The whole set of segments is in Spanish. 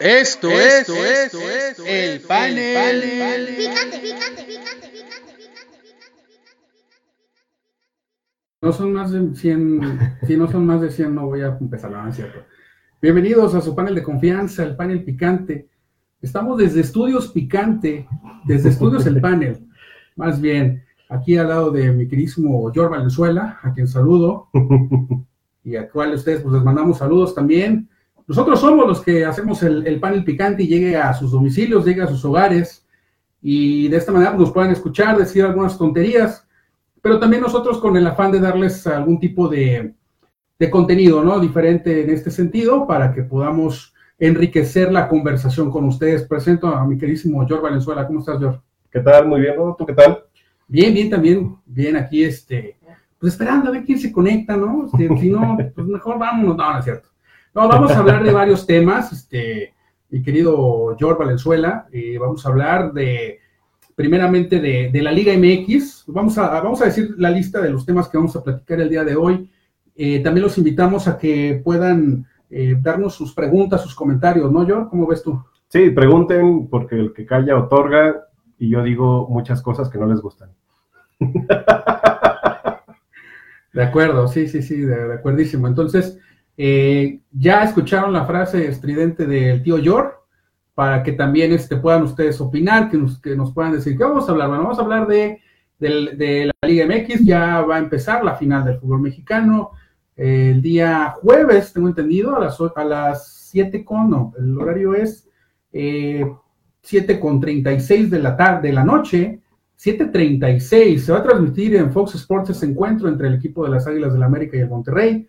Esto, esto, esto, esto, el panel. Picante, picante, picante, picante, No son más de 100, si no son más de 100 no voy a empezar, no es cierto. Bienvenidos a su panel de confianza, el panel picante. Estamos desde Estudios Picante, desde Estudios El Panel, más bien, aquí al lado de mi querísimo George Valenzuela, a quien saludo, y a cual ustedes pues les mandamos saludos también. Nosotros somos los que hacemos el, panel picante y llegue a sus domicilios, llegue a sus hogares, y de esta manera pues, nos pueden escuchar, decir algunas tonterías, pero también nosotros con el afán de darles algún tipo de, de contenido, ¿no? Diferente en este sentido, para que podamos enriquecer la conversación con ustedes. Presento a mi queridísimo George Valenzuela. ¿Cómo estás, George? ¿Qué tal? Muy bien, ¿no? ¿Tú qué tal? Bien, bien, también. Bien, aquí, este, pues esperando a ver quién se conecta, ¿no? Este, si no, pues mejor vámonos. No, no es cierto. No, vamos a hablar de varios temas, este, mi querido George Valenzuela. Eh, vamos a hablar de, primeramente, de, la Liga MX. Vamos a, vamos a decir la lista de los temas que vamos a platicar el día de hoy. Eh, también los invitamos a que puedan eh, darnos sus preguntas, sus comentarios, ¿no, George? ¿Cómo ves tú? Sí, pregunten, porque el que calla otorga, y yo digo muchas cosas que no les gustan. De acuerdo, sí, sí, sí, de, de acuerdísimo. Entonces, eh, ya escucharon la frase estridente del tío George, para que también este, puedan ustedes opinar, que nos, que nos puedan decir, ¿qué vamos a hablar? Bueno, vamos a hablar de, de la Liga MX, ya va a empezar la final del fútbol mexicano, el día jueves, tengo entendido, a las, a las 7 con, no, el horario es eh, 7 con 36 de la tarde, de la noche, 7.36, se va a transmitir en Fox Sports ese encuentro entre el equipo de las Águilas del la América y el Monterrey.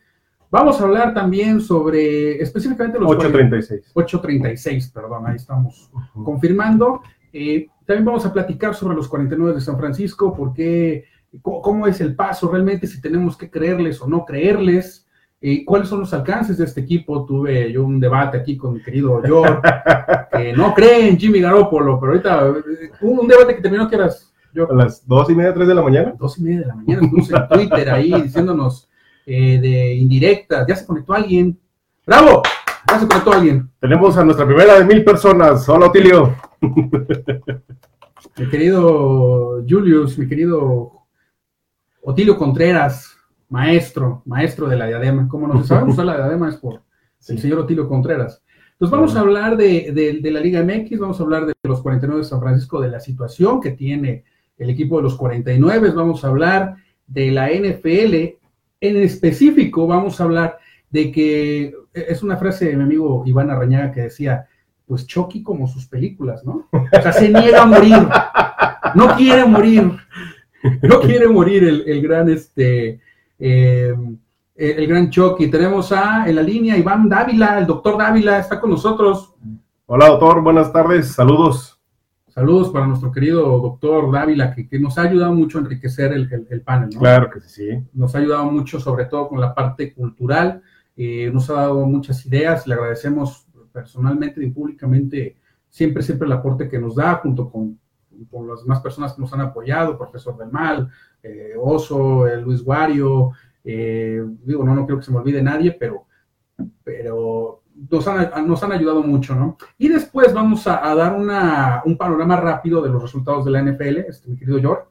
Vamos a hablar también sobre específicamente los 8.36. 8.36, perdón, ahí estamos confirmando. Eh, también vamos a platicar sobre los 49 de San Francisco, porque cómo es el paso realmente, si tenemos que creerles o no creerles, y cuáles son los alcances de este equipo. Tuve yo un debate aquí con mi querido George, que no cree en Jimmy Garoppolo, pero ahorita un, debate que terminó que eras yo. A las dos y media, tres de la mañana. Dos y media de la mañana, puse en Twitter ahí diciéndonos eh, de indirectas, ya se conectó alguien. ¡Bravo! Ya se conectó alguien. Tenemos a nuestra primera de mil personas. Hola, Otilio. Mi querido Julius, mi querido Otilio Contreras, maestro, maestro de la diadema. Como no se sabe usar la diadema es por el señor Otilio Contreras. Entonces vamos a hablar de, la Liga MX, vamos a hablar de los 49 de San Francisco, de la situación que tiene el equipo de los 49, vamos a hablar de la NFL, en específico vamos a hablar de que, es una frase de mi amigo Iván Arrañaga que decía, pues Chucky como sus películas, ¿no? O sea, se niega a morir, no quiere morir, no quiere morir el, gran este eh, el gran Chucky. Tenemos a en la línea Iván Dávila, el doctor Dávila está con nosotros. Hola doctor, buenas tardes, saludos. Saludos para nuestro querido doctor Dávila, que, nos ha ayudado mucho a enriquecer el, panel. Claro que sí. Nos ha ayudado mucho, sobre todo con la parte cultural. Eh, nos ha dado muchas ideas. Le agradecemos personalmente y públicamente siempre, siempre el aporte que nos da, junto con por las demás personas que nos han apoyado, Profesor del Mal, eh, Oso, Luis Guario, eh, digo, no, no creo que se me olvide nadie, pero, pero nos han, nos han ayudado mucho, ¿no? Y después vamos a, dar una, un panorama rápido de los resultados de la NFL, este, mi querido George,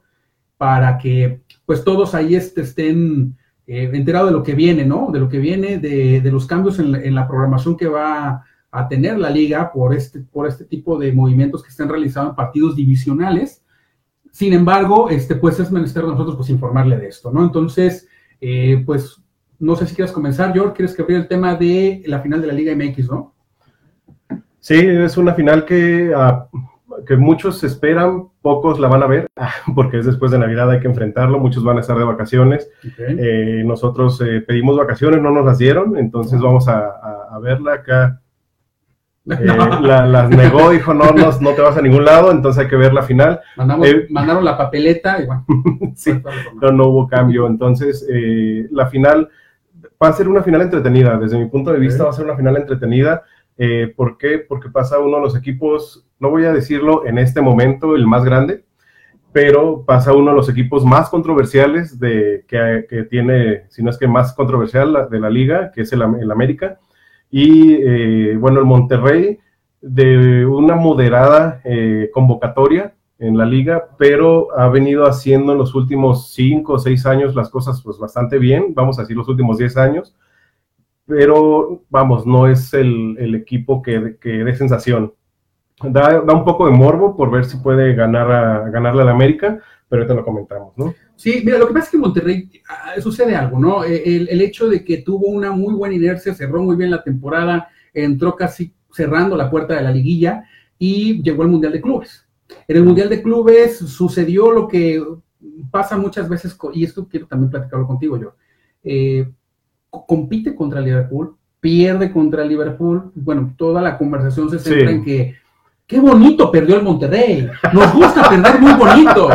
para que pues todos ahí este, estén eh, enterados de lo que viene, ¿no? De lo que viene, de, de los cambios en la programación que va a tener la liga por este, por este tipo de movimientos que están realizados en partidos divisionales. Sin embargo, este, pues es menester nosotros pues informarle de esto, ¿no? Entonces, eh, pues no sé si quieres comenzar, George, quieres que abrir el tema de la final de la Liga MX, ¿no? Sí, es una final que, ah, que muchos esperan, pocos la van a ver, porque es después de Navidad, hay que enfrentarlo, muchos van a estar de vacaciones. Eh, nosotros eh, pedimos vacaciones, no nos las dieron, entonces vamos a, a verla acá eh, las negó, dijo, no, no, no, te vas a ningún lado, entonces hay que ver la final. Eh, mandaron la papeleta y bueno. sí, no, no hubo cambio. Entonces, eh, la final va a ser una final entretenida. Desde mi punto de vista, va a ser una final entretenida. ¿Por qué? Porque pasa uno de los equipos, no voy a decirlo en este momento, el más grande, pero pasa uno de los equipos más controversiales de, que, tiene, si no es que más controversial de la liga, que es el, el América y eh, bueno, el Monterrey de una moderada eh, convocatoria en la liga, pero ha venido haciendo en los últimos cinco o seis años las cosas pues bastante bien, vamos a decir los últimos diez años, pero vamos, no es el, equipo que, que dé sensación. Da, un poco de morbo por ver si puede ganar a, ganarle América, pero ahorita lo comentamos, ¿no? Sí, mira, lo que pasa es que Monterrey ah, sucede algo, ¿no? E, el, el, hecho de que tuvo una muy buena inercia, cerró muy bien la temporada, entró casi cerrando la puerta de la liguilla y llegó al Mundial de Clubes. En el Mundial de Clubes sucedió lo que pasa muchas veces, y esto quiero también platicarlo contigo, yo. Eh, compite contra Liverpool, pierde contra Liverpool. Bueno, toda la conversación se centra en que qué bonito perdió el Monterrey. Nos gusta perder muy bonito.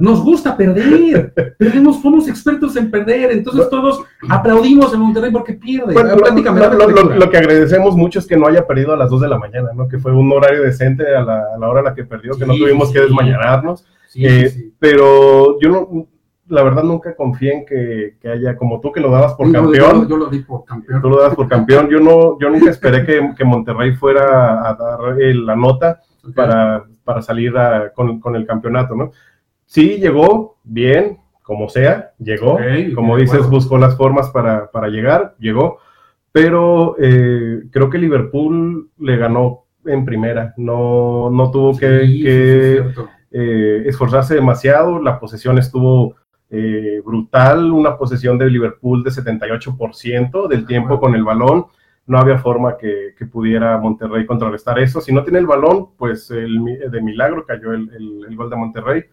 Nos gusta perder. Perdemos, somos expertos en perder. Entonces todos aplaudimos en Monterrey porque pierde. lo, que agradecemos mucho es que no haya perdido a las 2 de la mañana, ¿no? Que fue un horario decente a la, hora a la que perdió, que no tuvimos que desmañanarnos. Eh, pero yo no, la verdad nunca confié en que, haya, como tú que lo dabas por campeón. Yo, lo di por campeón. Tú lo dabas por campeón. Yo no, yo nunca esperé que, Monterrey fuera a dar la nota para, para, salir con, el campeonato, ¿no? Sí, llegó bien, como sea, llegó. como dices, buscó las formas para, llegar, llegó. Pero eh, creo que Liverpool le ganó en primera. No, no tuvo que, eh, esforzarse demasiado. La posesión estuvo eh, brutal, una posesión de Liverpool de 78% del tiempo con el balón. No había forma que, pudiera Monterrey contrarrestar eso. Si no tiene el balón, pues el, de milagro cayó el, gol de Monterrey.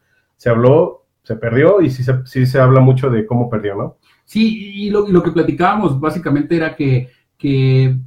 Se habló, se perdió y sí se, sí se habla mucho de cómo perdió, ¿no? Sí, y lo, lo que platicábamos básicamente era que, que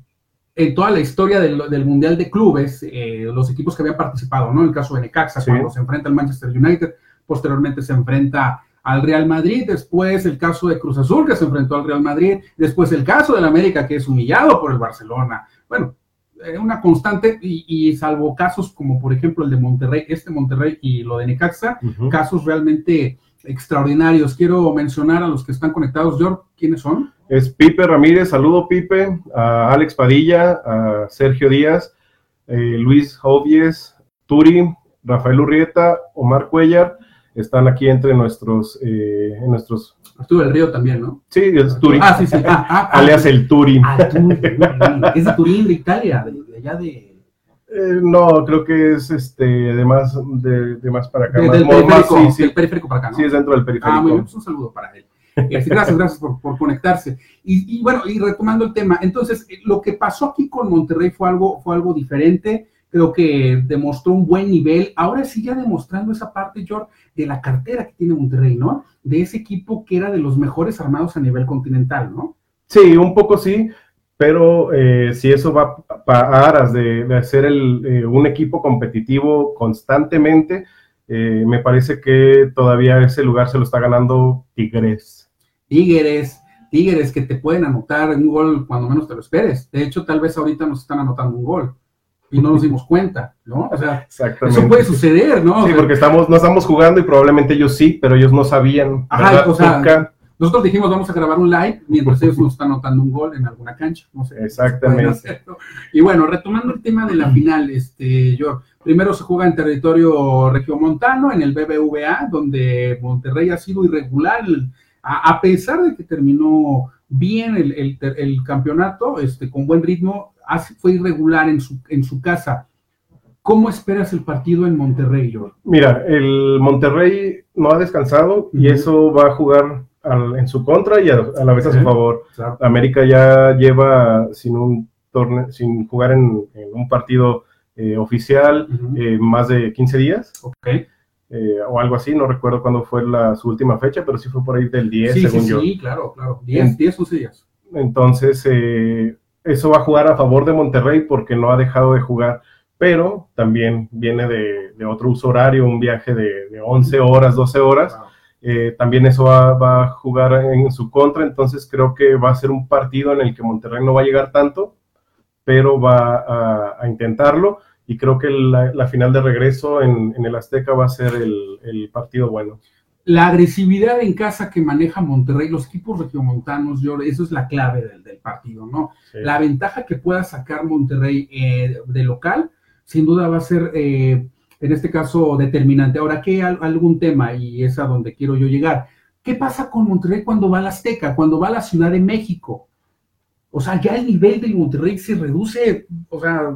en toda la historia del, Mundial de Clubes, eh, los equipos que habían participado, ¿no? En el caso de Necaxa, cuando se enfrenta al Manchester United, posteriormente se enfrenta al Real Madrid, después el caso de Cruz Azul que se enfrentó al Real Madrid, después el caso del América que es humillado por el Barcelona. Bueno, eh, una constante y, salvo casos como por ejemplo el de Monterrey, este Monterrey y lo de Necaxa, casos realmente extraordinarios. Quiero mencionar a los que están conectados. George, ¿quiénes son? Es Pipe Ramírez, saludo Pipe, a Alex Padilla, a Sergio Díaz, eh, Luis Jovies, Turi, Rafael Urrieta, Omar Cuellar, están aquí entre nuestros, eh, en nuestros... Arturo del Río también, ¿no? Sí, es Turín. Ah, sí, sí. Ah, ah, ah. Alias el Turín. Ah, es de Turín, de Italia, de, allá de... Eh, no, creo que es este de más, de, de más para acá. De, más, del, periférico, sí, sí. del periférico para acá, ¿no? Sí, es dentro del periférico. Ah, muy bien, pues un saludo para él. Este, gracias, gracias por, por conectarse. Y, y, bueno, y retomando el tema, entonces, lo que pasó aquí con Monterrey fue algo, fue algo diferente creo que demostró un buen nivel. Ahora sí ya demostrando esa parte, George, de la cartera que tiene Monterrey, ¿no? De ese equipo que era de los mejores armados a nivel continental, ¿no? Sí, un poco sí, pero eh, si eso va para aras de, de hacer el, eh, un equipo competitivo constantemente, eh, me parece que todavía ese lugar se lo está ganando Tigres. Tigres, Tigres que te pueden anotar un gol cuando menos te lo esperes. De hecho, tal vez ahorita nos están anotando un gol y no nos dimos cuenta, ¿no? O sea, eso puede suceder, ¿no? Sí, porque estamos, no estamos jugando y probablemente ellos sí, pero ellos no sabían. Ajá, o sea, nosotros dijimos vamos a grabar un live mientras ellos nos están anotando un gol en alguna cancha, no sé. Exactamente. Y bueno, retomando el tema de la final, este, yo, primero se juega en territorio regiomontano, en el BBVA, donde Monterrey ha sido irregular, a, pesar de que terminó bien el, el, el campeonato, este, con buen ritmo, fue irregular en su, en su casa. ¿Cómo esperas el partido en Monterrey, George? Mira, el Monterrey no ha descansado y eso va a jugar en su contra y a, la vez a su favor. América ya lleva sin un torneo, sin jugar en, un partido eh, oficial eh, más de 15 días. Eh, o algo así, no recuerdo cuándo fue la, su última fecha, pero sí fue por ahí del 10, según sí, yo. Sí, claro, claro. 10, 10 11 días. Entonces, eso va a jugar a favor de Monterrey porque no ha dejado de jugar, pero también viene de, otro uso horario, un viaje de, 11 horas, 12 horas. Eh, también eso va, a jugar en su contra, entonces creo que va a ser un partido en el que Monterrey no va a llegar tanto, pero va a, intentarlo y creo que la, final de regreso en, el Azteca va a ser el, partido bueno. la agresividad en casa que maneja Monterrey, los equipos regiomontanos, yo, eso es la clave del, partido, ¿no? La ventaja que pueda sacar Monterrey eh, de local, sin duda va a ser, eh, en este caso, determinante. Ahora, ¿qué algún tema? Y es a donde quiero yo llegar. ¿Qué pasa con Monterrey cuando va a la Azteca, cuando va a la Ciudad de México? O sea, ya el nivel del Monterrey se reduce, o sea,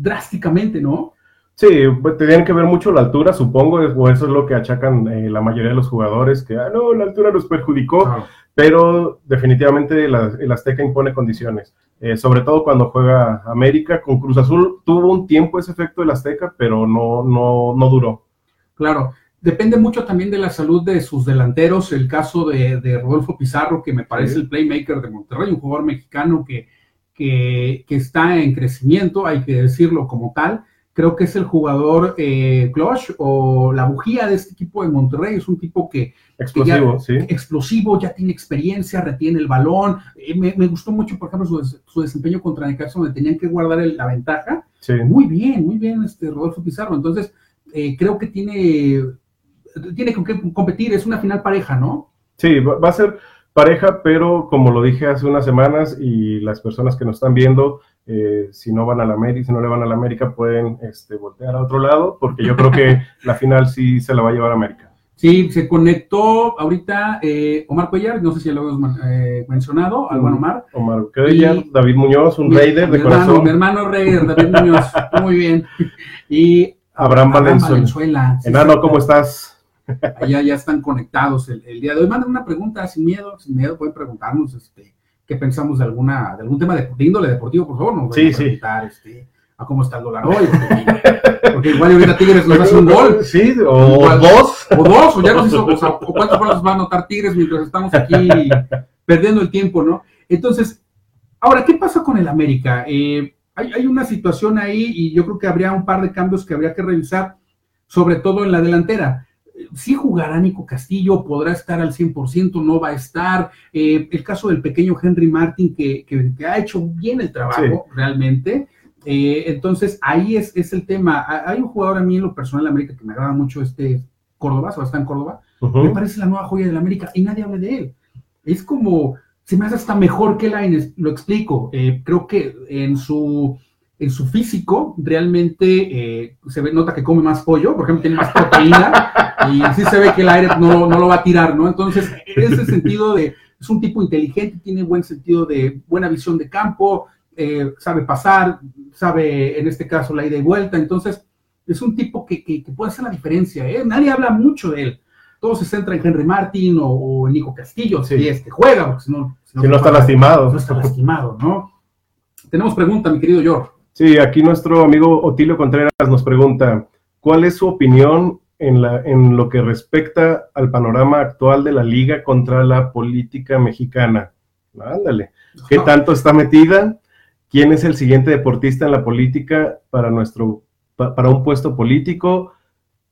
drásticamente, ¿no? Sí, pues tenían que ver mucho la altura, supongo, o eso es lo que achacan eh, la mayoría de los jugadores, que, ah, no, la altura nos perjudicó, pero definitivamente el Azteca impone condiciones, eh, sobre todo cuando juega América, con Cruz Azul tuvo un tiempo ese efecto del Azteca, pero no, no, no duró. Claro, depende mucho también de la salud de sus delanteros, el caso de, Rodolfo Pizarro, que me parece el playmaker de Monterrey, un jugador mexicano que, que, que está en crecimiento, hay que decirlo como tal, creo que es el jugador eh, clutch o la bujía de este equipo de Monterrey. Es un tipo que. Explosivo, ya, sí. Explosivo, ya tiene experiencia, retiene el balón. Eh, me, gustó mucho, por ejemplo, su, desempeño contra Necaxa, donde tenían que guardar la ventaja. Sí. Muy bien, muy bien, este Rodolfo Pizarro. Entonces, eh, creo que tiene, tiene que competir. Es una final pareja, ¿no? Sí, va a ser pareja, pero como lo dije hace unas semanas y las personas que nos están viendo, eh, si no van a la América, si no le van a la América, pueden este, voltear a otro lado, porque yo creo que la final sí se la va a llevar a América. Sí, se conectó ahorita eh, Omar Cuellar, no sé si lo hemos eh, mencionado, al buen Omar. Omar Cuellar, David Muñoz, un Raider de corazón. mi hermano Raider, David Muñoz, muy bien. Y Abraham, Valenzuela. Enano, ¿cómo estás? Allá ya están conectados el, día de hoy. Manden una pregunta sin miedo, sin miedo, pueden preguntarnos este, qué pensamos de alguna, de algún tema de, índole deportivo, por favor, nos sí, a preguntar este, a cómo está el dólar hoy, porque, igual ahorita Tigres nos hace un gol. Sí, o dos. O dos, o ya nos hizo, o, sea, o cuántos goles va a anotar Tigres mientras estamos aquí perdiendo el tiempo, ¿no? Entonces, ahora, ¿qué pasa con el América? Eh, hay, hay una situación ahí y yo creo que habría un par de cambios que habría que revisar, sobre todo en la delantera sí jugará Nico Castillo, podrá estar al 100%, no va a estar. Eh, el caso del pequeño Henry Martin, que, ha hecho bien el trabajo realmente. Eh, entonces, ahí es, es, el tema. Hay un jugador a mí en lo personal de América que me agrada mucho, este Córdoba, Sebastián Córdoba. Me parece la nueva joya de la América y nadie habla de él. Es como, se me hace hasta mejor que Laines, lo explico. Eh, creo que en su en su físico realmente se ve, nota que come más pollo, por ejemplo, tiene más proteína, y sí se ve que el aire no, no lo va a tirar, ¿no? Entonces, en ese sentido de, es un tipo inteligente, tiene buen sentido de buena visión de campo, eh, sabe pasar, sabe en este caso la ida y vuelta, entonces es un tipo que, que, puede hacer la diferencia, ¿eh? Nadie habla mucho de él. Todo se centra en Henry Martin o, en Nico Castillo, si es que juega, porque si no, si no, está lastimado. No está lastimado, ¿no? Tenemos pregunta, mi querido George. Sí, aquí nuestro amigo Otilio Contreras nos pregunta, ¿cuál es su opinión en, la, en lo que respecta al panorama actual de la liga contra la política mexicana. Ándale, ¿qué tanto está metida? ¿Quién es el siguiente deportista en la política para, nuestro, para un puesto político?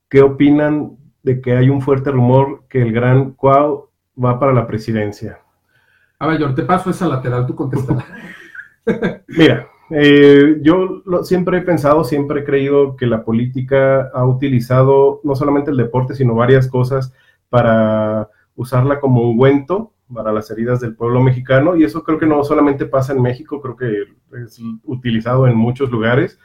¿Qué opinan de que hay un fuerte rumor que el gran Cuau va para la presidencia? A ver, yo te paso esa lateral, tú contestas. Mira, eh, yo siempre he pensado, siempre he creído que la política ha utilizado no solamente el deporte, sino varias cosas para usarla como un ungüento para las heridas del pueblo mexicano y eso creo que no solamente pasa en México, creo que es utilizado en muchos lugares.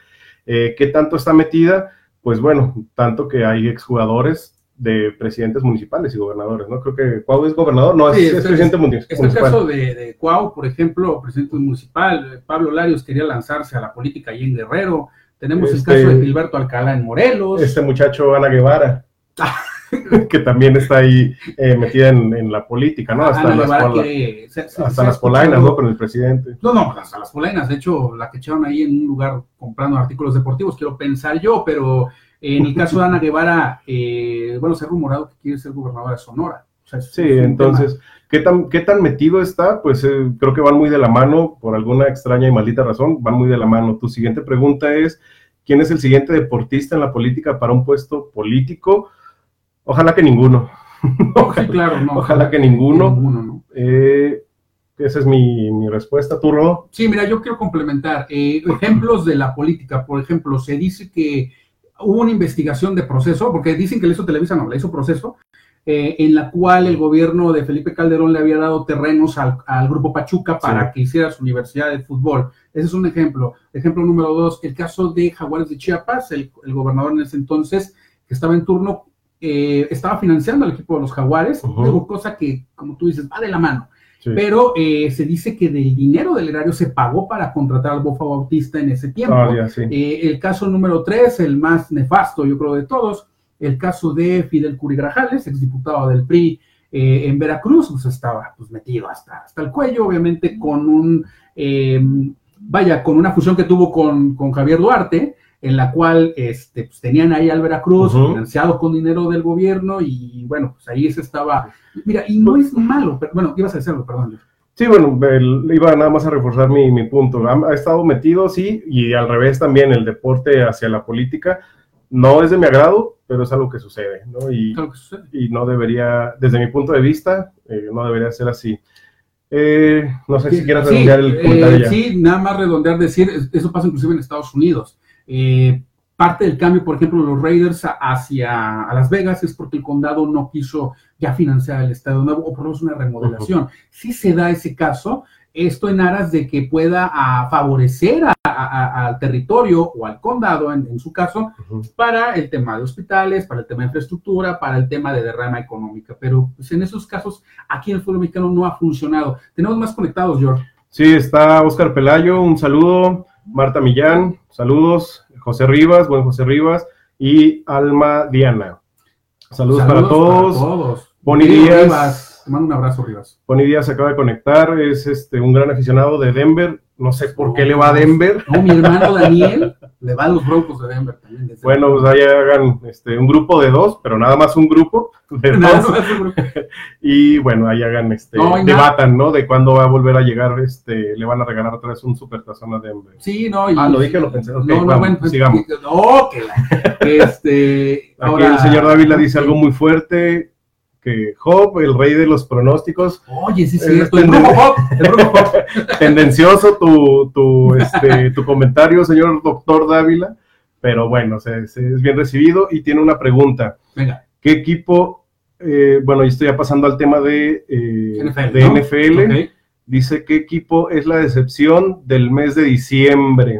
Eh, ¿Qué tanto está metida? Pues bueno, tanto que hay exjugadores de presidentes municipales y gobernadores, ¿no? Creo que Cuau es gobernador, no, es, presidente municipal. Es el caso de, de, Cuau, por ejemplo, presidente municipal, Pablo Larios quería lanzarse a la política allí en Guerrero, tenemos el caso de Gilberto Alcalá en Morelos. Este muchacho Ana Guevara, que también está ahí eh, metida en, la política, ¿no? Hasta, las, hasta las polainas, ¿no? Con el presidente. No, no, hasta las polainas, de hecho, la que echaron ahí en un lugar comprando artículos deportivos, quiero pensar yo, pero en el caso de Ana Guevara, eh, bueno, se ha rumorado que quiere ser gobernadora de Sonora. sí, entonces, ¿qué tan, ¿qué tan metido está? Pues eh, creo que van muy de la mano, por alguna extraña y maldita razón, van muy de la mano. Tu siguiente pregunta es, ¿quién es el siguiente deportista en la política para un puesto político? Ojalá que ninguno. ojalá, claro, no, ojalá que ninguno. Eh, esa es mi, mi respuesta, ¿tú, Sí, mira, yo quiero complementar. ejemplos de la política, por ejemplo, se dice que hubo una investigación de proceso, porque dicen que le hizo Televisa, no, le hizo proceso, eh, en la cual el gobierno de Felipe Calderón le había dado terrenos al, grupo Pachuca para que hiciera su universidad de fútbol. Ese es un ejemplo. Ejemplo número dos, el caso de Jaguares de Chiapas, el, gobernador en ese entonces, que estaba en turno, eh, estaba financiando al equipo de los Jaguares, cosa que, como tú dices, va de la mano. Pero eh, se dice que del dinero del erario se pagó para contratar al Bofa Bautista en ese tiempo. Ah, el caso número tres, el más nefasto, yo creo, de todos, el caso de Fidel Curi Grajales, exdiputado del PRI eh, en Veracruz, pues estaba pues, metido hasta, hasta el cuello, obviamente con un, em, vaya, con una fusión que tuvo con, Javier Duarte, en la cual este, pues, tenían ahí al Veracruz, financiado con dinero del gobierno, y bueno, pues ahí se estaba. Mira, y no es malo, pero bueno, ibas a decirlo, perdón. Sí, bueno, iba nada más a reforzar mi, mi punto. Ha, ha, estado metido, sí, y al revés también el deporte hacia la política. No es de mi agrado, pero es algo que sucede, ¿no? Y, y no debería, desde mi punto de vista, eh, no debería ser así. Eh, no sé si quieras redondear el comentario. Eh, sí, nada más redondear, decir, eso pasa inclusive en Estados Unidos. Parte del cambio, por ejemplo, los Raiders hacia Las Vegas es porque el condado no quiso ya financiar el estadio nuevo o por lo menos una remodelación. Si se da ese caso, esto en aras de que pueda favorecer al territorio o al condado, en, su caso, para el tema de hospitales, para el tema de infraestructura, para el tema de derrama económica. Pero pues, en esos casos, aquí en el fútbol mexicano no ha funcionado. Tenemos más conectados, George. Sí, está Oscar Pelayo, un saludo. Marta Millán, saludos. José Rivas, buen José Rivas. Y Alma Diana. Saludos, para todos. Para todos. Boni Díaz. Te mando un abrazo, Rivas. Boni Díaz se acaba de conectar, es este, un gran aficionado de Denver. No sé por qué le va a Denver. No, mi hermano Daniel le va a los Broncos de Denver también. Bueno, pues ahí hagan este, un grupo de dos, pero nada más un grupo de dos. y bueno, ahí hagan, este, debatan, ¿no? De cuándo va a volver a llegar, este, le van a regalar otra vez un supertazón a Denver. Sí, no. ah, lo dije, lo pensé. no, no, bueno, pues, sigamos. No, que este. Aquí el señor Dávila dice algo muy fuerte que Job, el rey de los pronósticos. Oye, sí, sí, Tendencioso tu, tu, este, tu comentario, señor doctor Dávila, pero bueno, es bien recibido y tiene una pregunta. Venga. ¿Qué equipo, eh, bueno, y estoy ya pasando al tema de, eh, NFL, de NFL dice qué equipo es la decepción del mes de diciembre?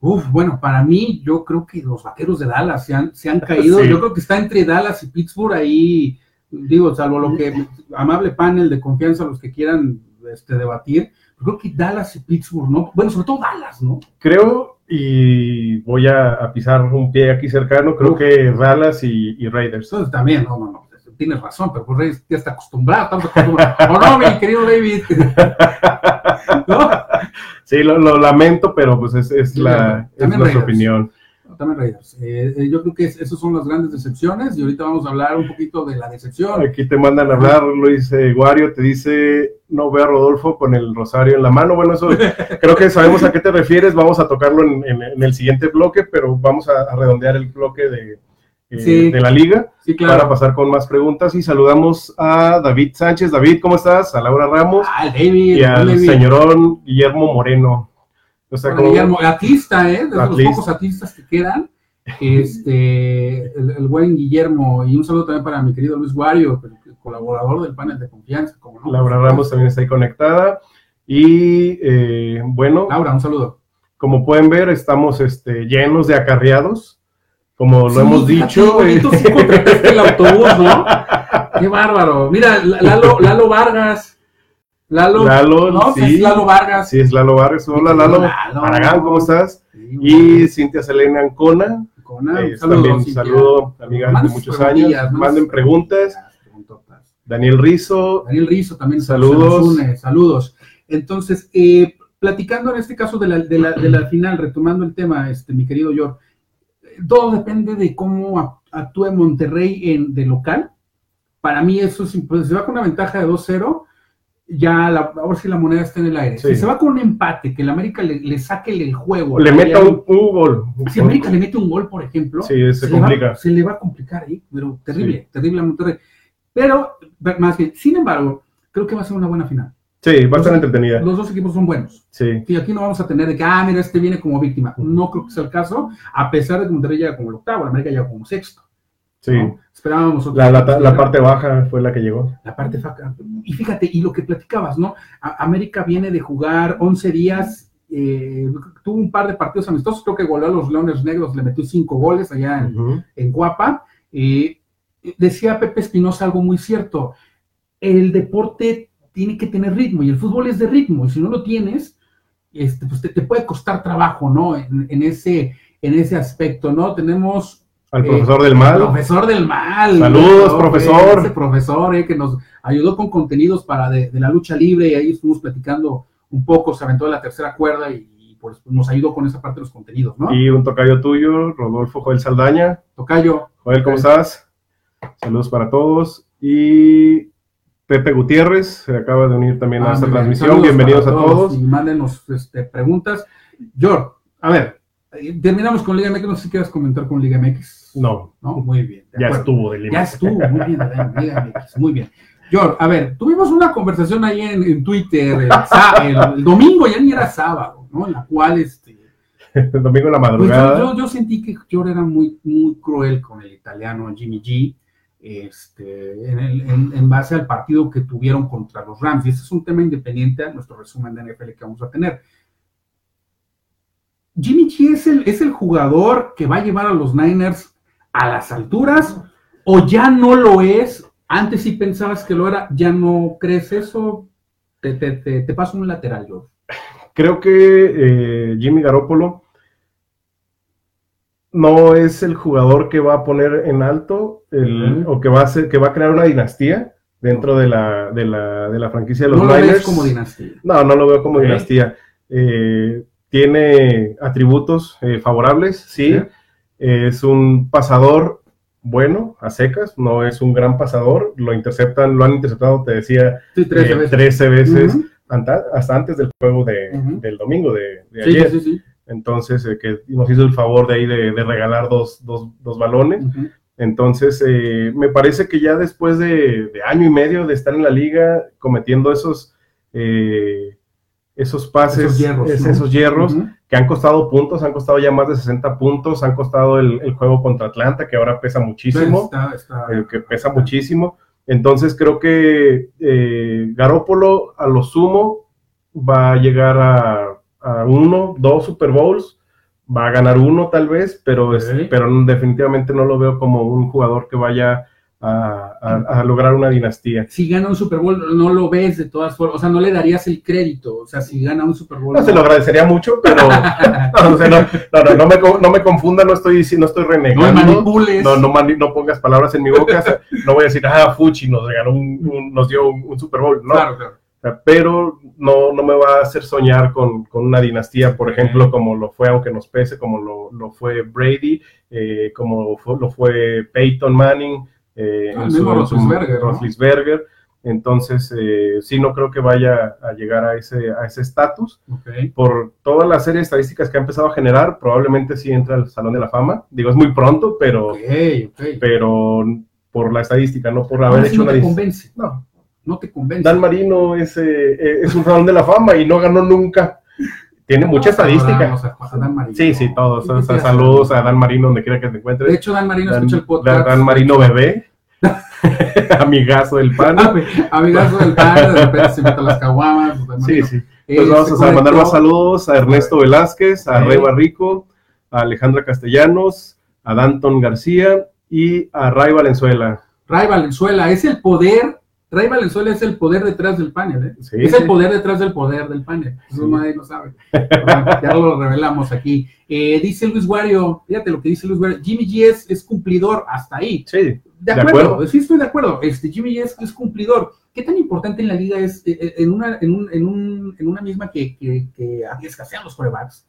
Uf, bueno, para mí yo creo que los vaqueros de Dallas se han, se han caído. Yo creo que está entre Dallas y Pittsburgh ahí digo, salvo lo que, amable panel de confianza, los que quieran este, debatir, creo que Dallas y Pittsburgh, ¿no? Bueno, sobre todo Dallas, ¿no? Creo, y voy a, pisar un pie aquí cercano, creo que Dallas y, Raiders. Entonces, también, no, no, no, tienes razón, pero pues Raiders ya está acostumbrado, estamos acostumbrados. no, mi querido David? Sí, lo, lamento, pero pues es, es, la, es nuestra opinión también Raiders. Eh, eh, yo creo que esas son las grandes decepciones y ahorita vamos a hablar un poquito de la decepción. Aquí te mandan a hablar, Luis eh, Guario, te dice, no ve a Rodolfo con el rosario en la mano. Bueno, eso creo que sabemos a qué te refieres, vamos a tocarlo en, el siguiente bloque, pero vamos a, redondear el bloque de, de la liga para pasar con más preguntas y saludamos a David Sánchez. David, ¿cómo estás? A Laura Ramos ah, David, y al señorón Guillermo Moreno. O sea, como, Guillermo, atista, ¿eh? De los pocos atistas que quedan. Este, el, buen Guillermo, y un saludo también para mi querido Luis Guario, colaborador del panel de confianza. Como no, Laura Ramos también está ahí conectada. Y eh, bueno. Laura, un saludo. Como pueden ver, estamos este, llenos de acarreados, como lo hemos dicho. Qué sí el autobús, ¿no? Qué bárbaro. Mira, Lalo, Lalo Vargas Lalo, Lalo, sí, es Lalo Vargas. Sí, es Lalo Vargas. Hola, Lalo. Lalo. ¿cómo estás? y Cintia Selena Ancona. Ancona. Eh, también un saludo, amiga de muchos años. Manden preguntas. Daniel Rizo. Daniel Rizo también. Saludos. saludos. Entonces, eh, platicando en este caso de la, de, la, de la, final, retomando el tema, este, mi querido George, todo depende de cómo actúe Monterrey en, de local. Para mí eso es, pues, se va con una ventaja de 2-0 ya la, ahora sí la moneda está en el aire. Si se va con un empate, que el América le, saque el juego. Le meta un, gol. Si América le mete un gol, por ejemplo, se, complica. se le va a complicar ahí, pero terrible, terrible a Monterrey. Pero, más bien, sin embargo, creo que va a ser una buena final. Sí, va a estar entretenida. Los dos equipos son buenos. Sí. Y aquí no vamos a tener de que, ah, mira, este viene como víctima. No creo que sea el caso, a pesar de que Monterrey llega como el octavo, América llega como sexto. Sí. Esperábamos la, la, parte baja fue la que llegó. La parte baja. Y fíjate, y lo que platicabas, ¿no? América viene de jugar 11 días, eh, tuvo un par de partidos amistosos, creo que goleó a los Leones Negros, le metió cinco goles allá en, en Guapa. Eh, decía Pepe Espinosa algo muy cierto, el deporte tiene que tener ritmo y el fútbol es de ritmo, y si no lo tienes, este, pues te, puede costar trabajo, ¿no? En, ese, en ese aspecto, ¿no? Tenemos... Al profesor del mal. profesor del mal. Saludos, profesor. Ese profesor eh, que nos ayudó con contenidos para de, la lucha libre y ahí estuvimos platicando un poco, se aventó de la tercera cuerda y, pues, nos ayudó con esa parte de los contenidos, ¿no? Y un tocayo tuyo, Rodolfo Joel Saldaña. Tocayo. Joel, ¿cómo estás? Saludos para todos. Y Pepe Gutiérrez se acaba de unir también a ah, esta transmisión. Bienvenidos a todos. Y mándenos este, preguntas. George, a ver, terminamos con Liga MX. No sé si quieres comentar con Liga MX. No. No, muy bien. Ya estuvo de Ya estuvo, muy bien, MX. Muy bien. George, a ver, tuvimos una conversación ahí en, Twitter el, domingo, ya ni era sábado, ¿no? En la cual, este. el domingo en la madrugada. Pues yo, sentí que George era muy, muy cruel con el italiano Jimmy G este, en, base al partido que tuvieron contra los Rams. Y ese es un tema independiente a nuestro resumen de NFL que vamos a tener. Jimmy G es el, es el jugador que va a llevar a los Niners a las alturas o ya no lo es. Antes sí pensabas que lo era, ya no crees eso. Te, te, paso un lateral, yo. Creo que eh, Jimmy Garoppolo no es el jugador que va a poner en alto o que va a hacer, que va a crear una dinastía dentro de la, de la, de la franquicia de los no Niners. Lo ves como dinastía. No, no lo veo como dinastía. Eh, tiene atributos eh, favorables, sí. Es un pasador bueno, a secas, no es un gran pasador. Lo interceptan, lo han interceptado, te decía, 13 eh, veces, hasta, antes del juego de, del domingo de, ayer. Sí, sí, sí entonces eh, que nos hizo el favor de ahí de, regalar dos, dos, dos balones. Entonces, eh, me parece que ya después de, año y medio de estar en la liga cometiendo esos, esos pases, esos hierros, que han costado puntos, han costado ya más de 60 puntos, han costado el, juego contra Atlanta, que ahora pesa muchísimo, que pesa muchísimo. Entonces, creo que Garópolo a lo sumo va a llegar a a uno, dos Super Bowls, va a ganar uno tal vez, pero, pero definitivamente no lo veo como un jugador que vaya a, lograr una dinastía. Si gana un Super Bowl, no lo ves de todas formas, o sea, no le darías el crédito, o sea, si gana un Super Bowl. No, se lo agradecería mucho, pero no, me, no me confunda, no estoy, no estoy renegando. No manipules. No, no, pongas palabras en mi boca, no voy a decir, ah, Fuchi nos, regaló un, nos dio un, Super Bowl, no. Claro, claro pero no, no me va a hacer soñar con, una dinastía, por ejemplo, como lo fue, aunque nos pese, como lo, fue Brady, eh, como lo fue Peyton Manning, eh, en su, Roethlisberger, Entonces, eh, sí, no creo que vaya a llegar a ese a ese estatus. Por toda la serie de estadísticas que ha empezado a generar, probablemente sí entra al Salón de la Fama. Digo, es muy pronto, pero, pero por la estadística, no por haber hecho no una... convence. No, no te convence. Dan Marino es, eh, es un salón de la fama y no ganó nunca. Tiene mucha estadística. Sí, sí, todos. saludos a Dan Marino donde quiera que te encuentres. De hecho, Dan Marino escucha el podcast. Dan Marino bebé. Amigazo del pan. Amigazo del pan, de repente se mete las caguamas. Sí, sí. Entonces vamos a mandar más saludos a Ernesto Velázquez, a Rey Barrico, a Alejandra Castellanos, a Danton García y a Ray Valenzuela. Ray Valenzuela, es el poder Ray Valenzuela es el poder detrás del panel, ¿eh? es el poder detrás del poder del panel. Eso nadie lo sabe. ya lo revelamos aquí. Eh, dice Luis Guario, fíjate lo que dice Luis Guario, Jimmy G es, cumplidor hasta ahí. Sí. De acuerdo, sí estoy de acuerdo. Este, Jimmy G es, cumplidor. ¿Qué tan importante en la liga es eh, en, una, en, un, en, un, en una misma que, que, que escasean los corebacks?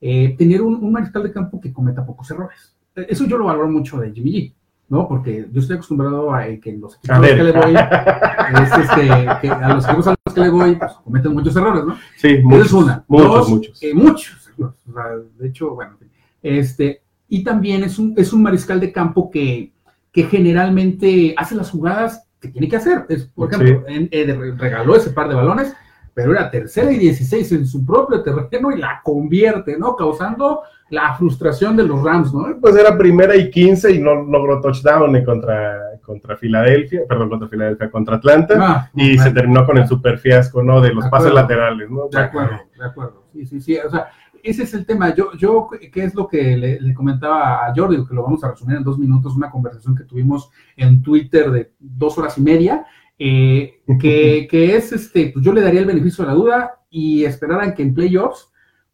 tener un, un mariscal de campo que cometa pocos errores. Eso yo lo valoro mucho de Jimmy G. ¿no? Porque yo estoy acostumbrado a que los equipos a los que le voy, es este, que a los equipos a los que le voy, pues, cometen muchos errores, ¿no? Sí, muchos, es una. Muchos, muchos. Eh, muchos. O sea, de hecho, bueno, este, y también es un, es un mariscal de campo que, que generalmente hace las jugadas que tiene que hacer. Es, por ejemplo, eh, regaló ese par de balones, pero era tercera y 16 en su propio terreno y la convierte, ¿no? Causando la frustración de los Rams, ¿no? Pues era primera y 15 y no logró touchdown contra, contra Filadelfia, perdón, contra Filadelfia, contra Atlanta, Ah, y se terminó con el super fiasco, ¿no? De los De pases laterales, ¿no? De acuerdo, de acuerdo. Sí, sí, sí. O sea, ese es el tema. Yo, yo ¿qué es lo que le, le comentaba a Jordi? Que lo vamos a resumir en dos minutos, una conversación que tuvimos en Twitter de dos horas y media, eh, que, que es, este, pues yo le daría el beneficio de la duda y esperaran que en playoffs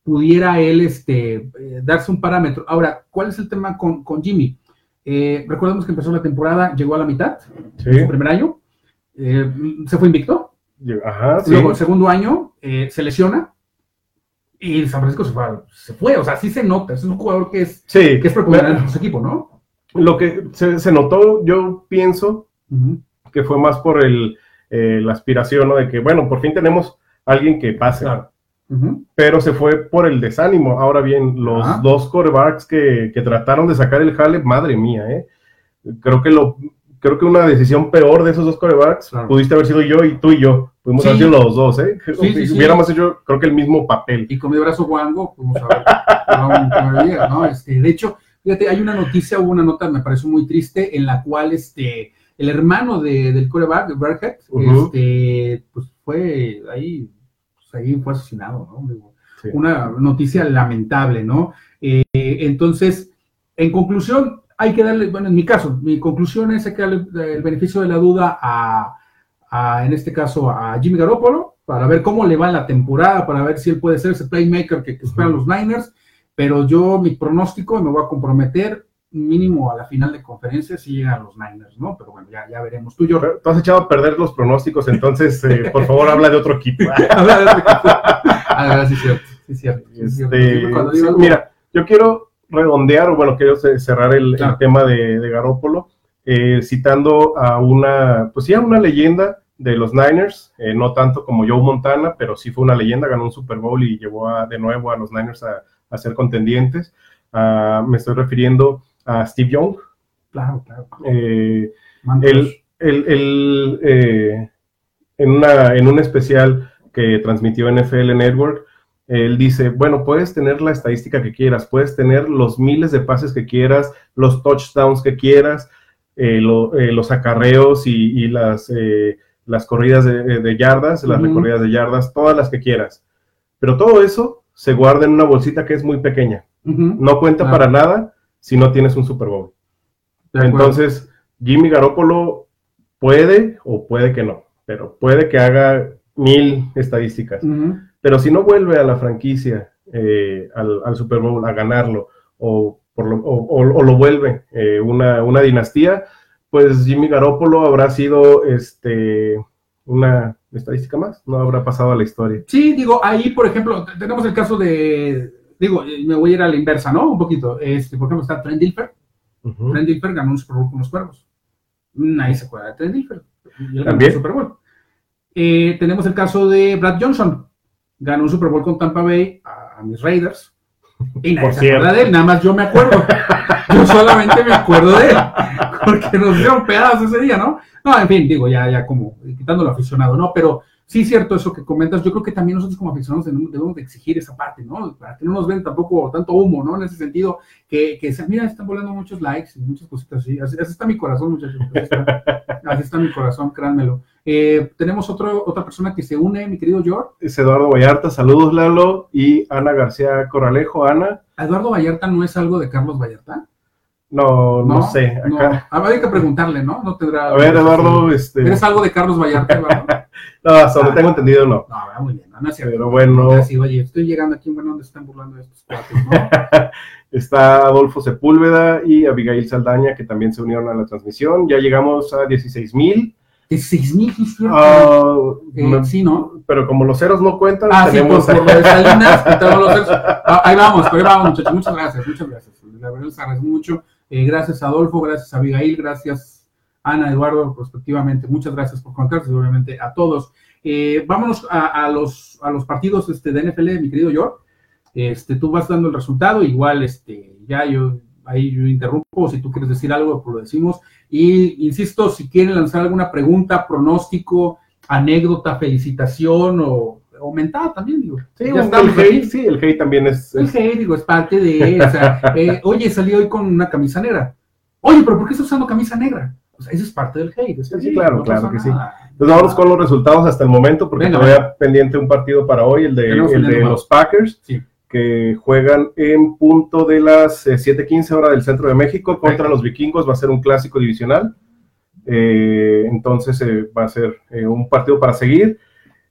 pudiera él este, eh, darse un parámetro. Ahora, ¿cuál es el tema con, con Jimmy? Eh, recordemos que empezó la temporada, llegó a la mitad, Sí, su primer año, eh, se fue invicto, ajá, sí. Luego, el segundo año, eh, se lesiona y San Francisco se fue, se fue. O sea, sí se nota. Es un jugador que es, Sí, que es preponderante en su equipo, ¿no? lo que se, se notó, yo pienso que fue más por el, la aspiración, ¿no? De que, bueno, por fin tenemos alguien que pase. Claro. Pero se fue por el desánimo. Ahora bien, los Ajá. dos corebacks que, que trataron de sacar el jale, madre mía, ¿eh? Creo que lo creo que una decisión peor de esos dos corebacks Claro. pudiste haber sido yo y tú y yo. Pudimos Sí. haber sido los dos, ¿eh? Sí, sí, sí. Hubiéramos hecho, creo que el mismo papel. Y con mi brazo guango, pues, vamos a ver. ¿no? Este, de hecho, fíjate, hay una noticia, hubo una nota, me pareció muy triste, en la cual este, el hermano de, del coreback, de Ujú. este, pues fue ahí, pues ahí fue asesinado, ¿no? Digo, Sí. una noticia lamentable, ¿no? Eh, entonces, en conclusión, hay que darle, bueno, en mi caso, mi conclusión es hay que darle el beneficio de la duda a, a, en este caso, a Jimmy Garoppolo, para ver cómo le va en la temporada, para ver si él puede ser ese playmaker que, que esperan los Niners, pero yo, mi pronóstico, me voy a comprometer mínimo a la final de conferencia si llegan los Niners, ¿no? Pero bueno, ya, ya veremos. Tú, yo... Tú has echado a perder los pronósticos, entonces, eh, por favor, habla de otro equipo. Habla de otro equipo. Ah, sí, es cierto. Sí, es cierto. sí, cierto. Este, cuando digo sí, algo- mira, yo quiero redondear, o bueno, quiero ce- cerrar el, tema de, de Garópolo, eh, citando a una, pues sí, a una leyenda de los Niners, eh, no tanto como Joe Montana, pero sí fue una leyenda, ganó un Super Bowl y llevó a- de nuevo a los Niners a, a ser contendientes. Ah, me estoy refiriendo a Steve Young. Claro, claro. Eh, Mantos. él, él- él, eh, en, una, en un especial que transmitió NFL Network, él dice, bueno, puedes tener la estadística que quieras, puedes tener los miles de pases que quieras, los touchdowns que quieras, eh, lo- eh, los acarreos y, y las, eh, las corridas de, de yardas, las recorridas de yardas, todas las que quieras. Pero todo eso se guarda en una bolsita que es muy pequeña. No cuenta Claro. para nada si no tienes un Super Bowl. Entonces, Jimmy Garoppolo puede o puede que no, pero puede que haga mil estadísticas. Pero si no vuelve a la franquicia, eh, al, al Super Bowl, a ganarlo, o, por lo, o, o- o lo vuelve eh, una, una dinastía, pues Jimmy Garoppolo habrá sido este, una estadística más, no habrá pasado a la historia. Sí, digo, ahí, por ejemplo, tenemos el caso de, digo, eh, me voy a ir a la inversa, ¿no? Un poquito. Este, por ejemplo, está Trent Dilfer. Ujú. Trent Dilfer ganó un Super Bowl con los cuervos. Nadie se acuerda de Trent Dilfer. Y él ganó También. un Super Bowl. Eh, tenemos el caso de Brad Johnson. Ganó un Super Bowl con Tampa Bay a, a mis Raiders. Y nadie Por se acuerda de él, nada más yo me acuerdo. Yo solamente me acuerdo de él. Porque nos dieron pedazos ese día, ¿no? No, en fin, digo, ya, ya como quitando lo aficionado, ¿no? Pero sí es cierto eso que comentas. Yo creo que también nosotros como aficionados debemos, debemos de exigir esa parte, ¿no? Para que no nos ven tampoco tanto humo, ¿no? En ese sentido, que, que se, mira, están volando muchos likes y muchas cositas así. Así, así está mi corazón, muchachos. Así está, así está mi corazón, créanmelo. Eh, tenemos otro, otra persona que se une, mi querido George. Es Eduardo Vallarta, saludos Lalo, y Ana García Coralejo. Ana, ¿Eduardo Vallarta no es algo de Carlos Vallarta? No, no, sé, acá. A ver, hay que preguntarle, ¿no? No tendrá. A ver, Eduardo, este, ¿Eres algo de Carlos Vallarta, Eduardo? no, hasta donde Ah. tengo entendido, no. No, va muy bien, no es cierto. Pero bueno, Así, oye, estoy llegando aquí, bueno, ¿dónde están burlando de estos cuates, no? está Adolfo Sepúlveda y Abigail Saldaña, que también se unieron a la transmisión. Ya llegamos a 16 mil. ¿De 6 mil Eh, sí, ¿no? Pero como los ceros no cuentan, Ah, sí, tenemos por, por Salinas, los ceros. Ah, ahí vamos, pero ahí vamos, muchachos. Muchas gracias, muchas gracias. La verdad les agradezco mucho. Eh, gracias Adolfo, gracias Abigail, gracias Ana, Eduardo, respectivamente. Muchas gracias por contarse y obviamente a todos. Eh, vámonos a, los, a los partidos este, de NFL, mi querido George. Este, tú vas dando el resultado, igual este, ya yo ahí yo interrumpo, si tú quieres decir algo, pues lo decimos. Y insisto, si quieren lanzar alguna pregunta, pronóstico, anécdota, felicitación o aumentada también, digo. Sí, el, hate, sí, el hate también es, El hate, digo, es parte de, o sea, eh, oye, salí hoy con una camisa negra. Oye, pero ¿por qué estás usando camisa negra? O sea, eso es parte del hate. sí, claro, claro que sí. Entonces vamos con los resultados hasta el momento, porque todavía pendiente un partido para hoy, el de, el de los Packers. Sí que juegan en punto de las 7:15 eh, horas del centro de México contra los vikingos. Va a ser un clásico divisional. Eh, entonces eh, va a ser un partido para seguir.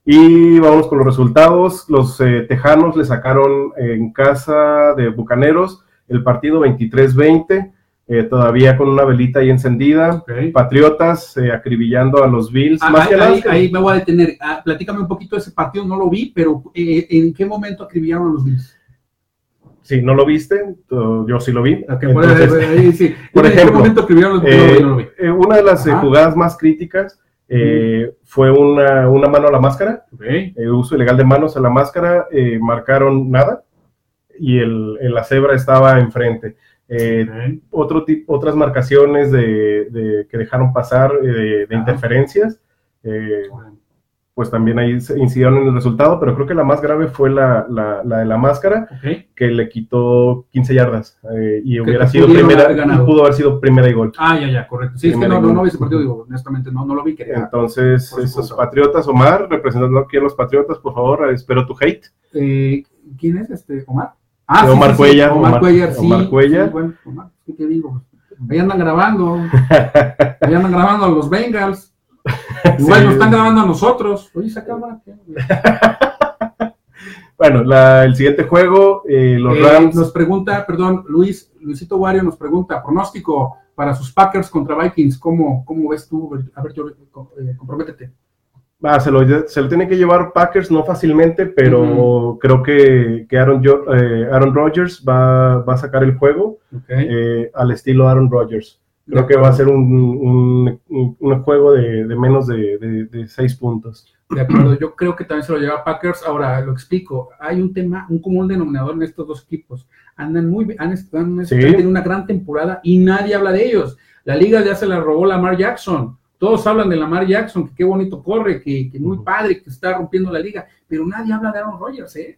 Y vamos con los resultados. Los Tejanos le sacaron en casa de Bucaneros el partido 23-20. todavía con una velita ahí encendida. Patriotas acribillando a los Bills. Ah, ahí, me voy a detener. Ah, platícame un poquito de ese partido, no lo vi, pero ¿en qué momento acribillaron a los Bills? Si no lo viste, yo sí lo vi. por ejemplo, una de las eh, jugadas más críticas eh, fue una, mano a la máscara, el uso ilegal de manos a la máscara, eh, marcaron nada y el, la cebra estaba enfrente. otro otras marcaciones de, que dejaron pasar de, interferencias pues también ahí incidieron en el resultado, pero creo que la más grave fue la, la, de la máscara, que le quitó 15 yardas eh, y hubiera sido primera, y pudo haber sido primera y gol. Ah, ya, ya, correcto. Sí, es que no, no, vi ese partido, digo, honestamente no, no lo vi. Entonces, esos patriotas, Omar, representando aquí a los patriotas, por favor, espero tu hate. Eh, ¿Quién es este, Omar? Ah, sí, Omar sí, Cuellar. Omar, Cuellar, sí. Omar Cuellar. bueno, Omar, ¿qué digo? Ahí andan grabando, ahí andan grabando a los Bengals. Igual nos están grabando a nosotros. Oye, esa cámara. bueno, el siguiente juego, eh, los eh, Rams. Nos pregunta, perdón, Luis, Luisito Wario nos pregunta, pronóstico para sus Packers contra Vikings, ¿cómo, cómo ves tú? A ver, yo, eh, comprométete. Ah, se, lo, se, lo, tiene que llevar Packers, no fácilmente, pero creo que, que Aaron, Aaron Rodgers va, va, a sacar el juego al estilo Aaron Rodgers. Creo que va a ser un, un, juego de, de menos de, de, seis puntos. De acuerdo, yo creo que también se lo lleva Packers. Ahora lo explico. Hay un tema, un común denominador en estos dos equipos. Andan muy, han, han, tenido una gran temporada y nadie habla de ellos. La liga ya se la robó Lamar Jackson. Todos hablan de Lamar Jackson, que qué bonito corre, que, que muy padre, que está rompiendo la liga, pero nadie habla de Aaron Rodgers, ¿eh?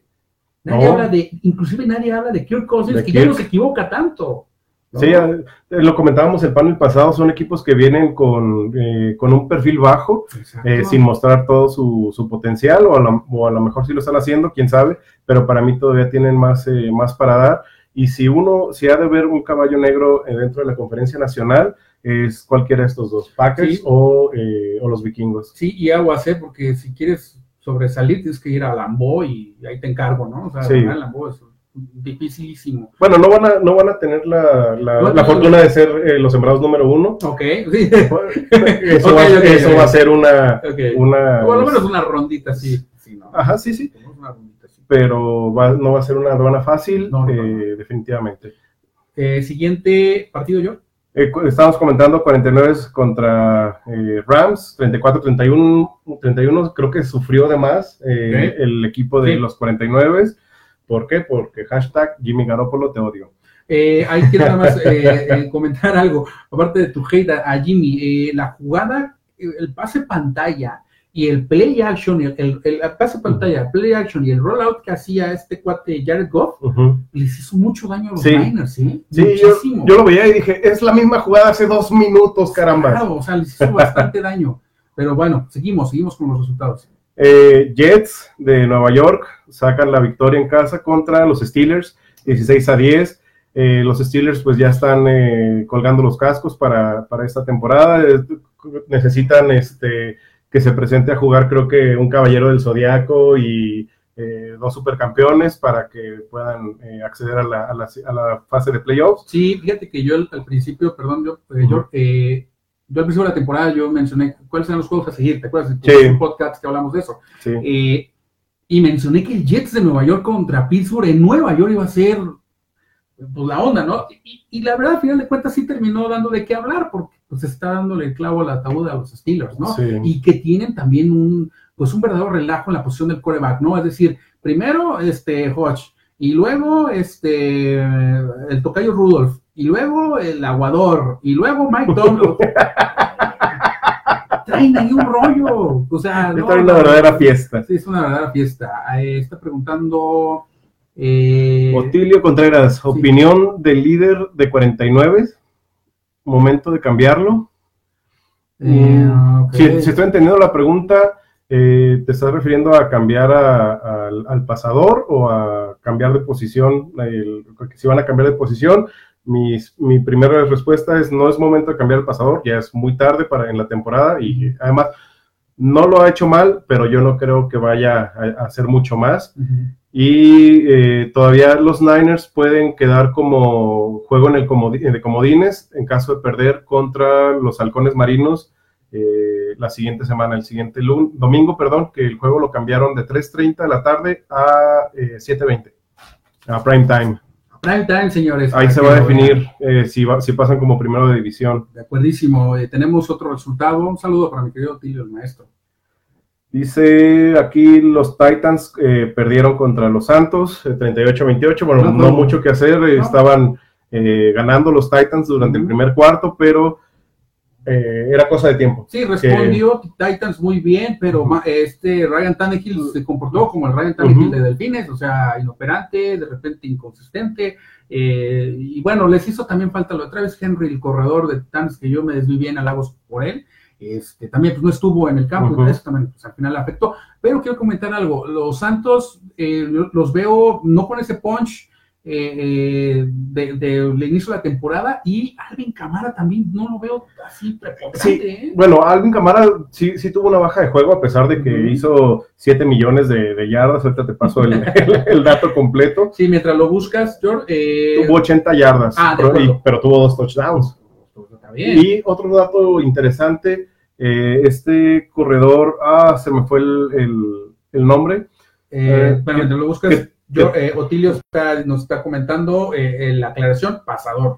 Nadie habla de, inclusive nadie habla de Kirk Cousins, que ya no se equivoca tanto. Sí, eh, lo comentábamos el panel pasado, son equipos que vienen con, eh, con un perfil bajo, eh, sin mostrar todo su, su potencial, o a, lo mejor sí lo están haciendo, quién sabe, pero para mí todavía tienen más, más para dar. Y si uno, si ha de ver un caballo negro dentro de la conferencia nacional, es cualquiera de estos dos, Packers o, o, los vikingos. Sí, y hacer, porque si quieres sobresalir, tienes que ir a Lambo y ahí te encargo, ¿no? O sea, sí. Lambo es dificilísimo. Bueno, no van a, no van a tener la, la, fortuna de ser eh, los sembrados número uno. Ok, Eso, va, eso va, a ser una... una lo menos una rondita, sí. Ajá, sí, sí. Pero no va a ser una aduana fácil, eh, definitivamente. Eh, siguiente partido, yo. estábamos comentando 49 contra Rams, 34-31, 31, creo que sufrió de más el equipo de los 49 ¿Por qué? Porque hashtag Jimmy Garoppolo te odio. Eh, hay que nada más eh, eh, comentar algo, aparte de tu hate a, Jimmy, eh, la jugada, el pase pantalla y el play action, el, el, pase pantalla, el play action y el rollout que hacía este cuate Jared Goff, les hizo mucho daño a los Niners, ¿sí? Sí, yo, lo veía y dije, es la misma jugada hace dos minutos, caramba. Claro, o sea, les hizo bastante daño. Pero bueno, seguimos, seguimos con los resultados. Eh, Jets de Nueva York sacan la victoria en casa contra los Steelers, 16 a 10. Eh, los Steelers pues ya están eh, colgando los cascos para, esta temporada. necesitan este, que se presente a jugar creo que un caballero del zodiaco y dos supercampeones para que puedan acceder a la, fase de playoffs. Sí, fíjate que yo al, principio, perdón, yo, yo yo al principio de la temporada yo mencioné cuáles eran los juegos a seguir, ¿te acuerdas? Sí. En podcast que hablamos de eso. Sí. Y mencioné que el Jets de Nueva York contra Pittsburgh en Nueva York iba a ser pues, la onda, ¿no? Y, la verdad, al final de cuentas, sí terminó dando de qué hablar, porque pues está dándole el clavo al ataúd a los Steelers, ¿no? Sí. Y que tienen también un, pues un verdadero relajo en la posición del coreback, ¿no? Es decir, primero, este, Hodge, y luego, este, el tocayo Rudolph, y luego el aguador, y luego Mike Donald. Traen ahí un rollo. O sea, no, es una verdadera fiesta. Sí, es una verdadera fiesta. está preguntando. Eh, Otilio Contreras, opinión del líder de 49. Momento de cambiarlo. Eh, mm, si, estoy entendiendo la pregunta, eh, ¿te estás refiriendo a cambiar al pasador o a cambiar de posición? si van a cambiar de posición, mi primera respuesta es no es momento de cambiar el pasador, ya es muy tarde para en la temporada y además no lo ha hecho mal, pero yo no creo que vaya a, hacer mucho más. Y eh, todavía los Niners pueden quedar como juego en el de comodines en caso de perder contra los halcones marinos eh, la siguiente semana, el siguiente domingo, perdón, que el juego lo cambiaron de 3.30 de la tarde a 7.20, eh, a prime time. Prime time, señores. Ahí se va a definir si, si pasan como primero de división. De acuerdísimo. tenemos otro resultado. Un saludo para mi querido Tilio, el maestro. Dice aquí los Titans eh, perdieron contra los Santos, 38-28. Eh, bueno, no, mucho que hacer, estaban eh, ganando los Titans durante el primer cuarto, pero era cosa de tiempo. Sí, respondió Titans muy bien, pero este Ryan Tannehill se comportó como el Ryan Tannehill de Delfines, o sea, inoperante, de repente inconsistente. y bueno, les hizo también falta lo de Travis Henry, el corredor de Titans, que yo me desví bien halagos por él. Este, también pues, no estuvo en el campo, eso también pues, al final afectó. Pero quiero comentar algo, los Santos eh, los veo no con ese punch eh, eh del inicio de la temporada y Alvin Camara también no lo veo así prepotente. Sí, ¿eh? bueno, Alvin Camara sí, sí tuvo una baja de juego a pesar de que hizo 7 millones de, yardas, ahorita te paso el, el, dato completo. Sí, mientras lo buscas, George. tuvo 80 yardas, ah, pero, pero tuvo dos touchdowns. Y otro dato interesante, eh, este corredor, ah, se me fue el, nombre. Eh, eh lo buscas. Yo, eh, Otilio nos está comentando la aclaración, pasador.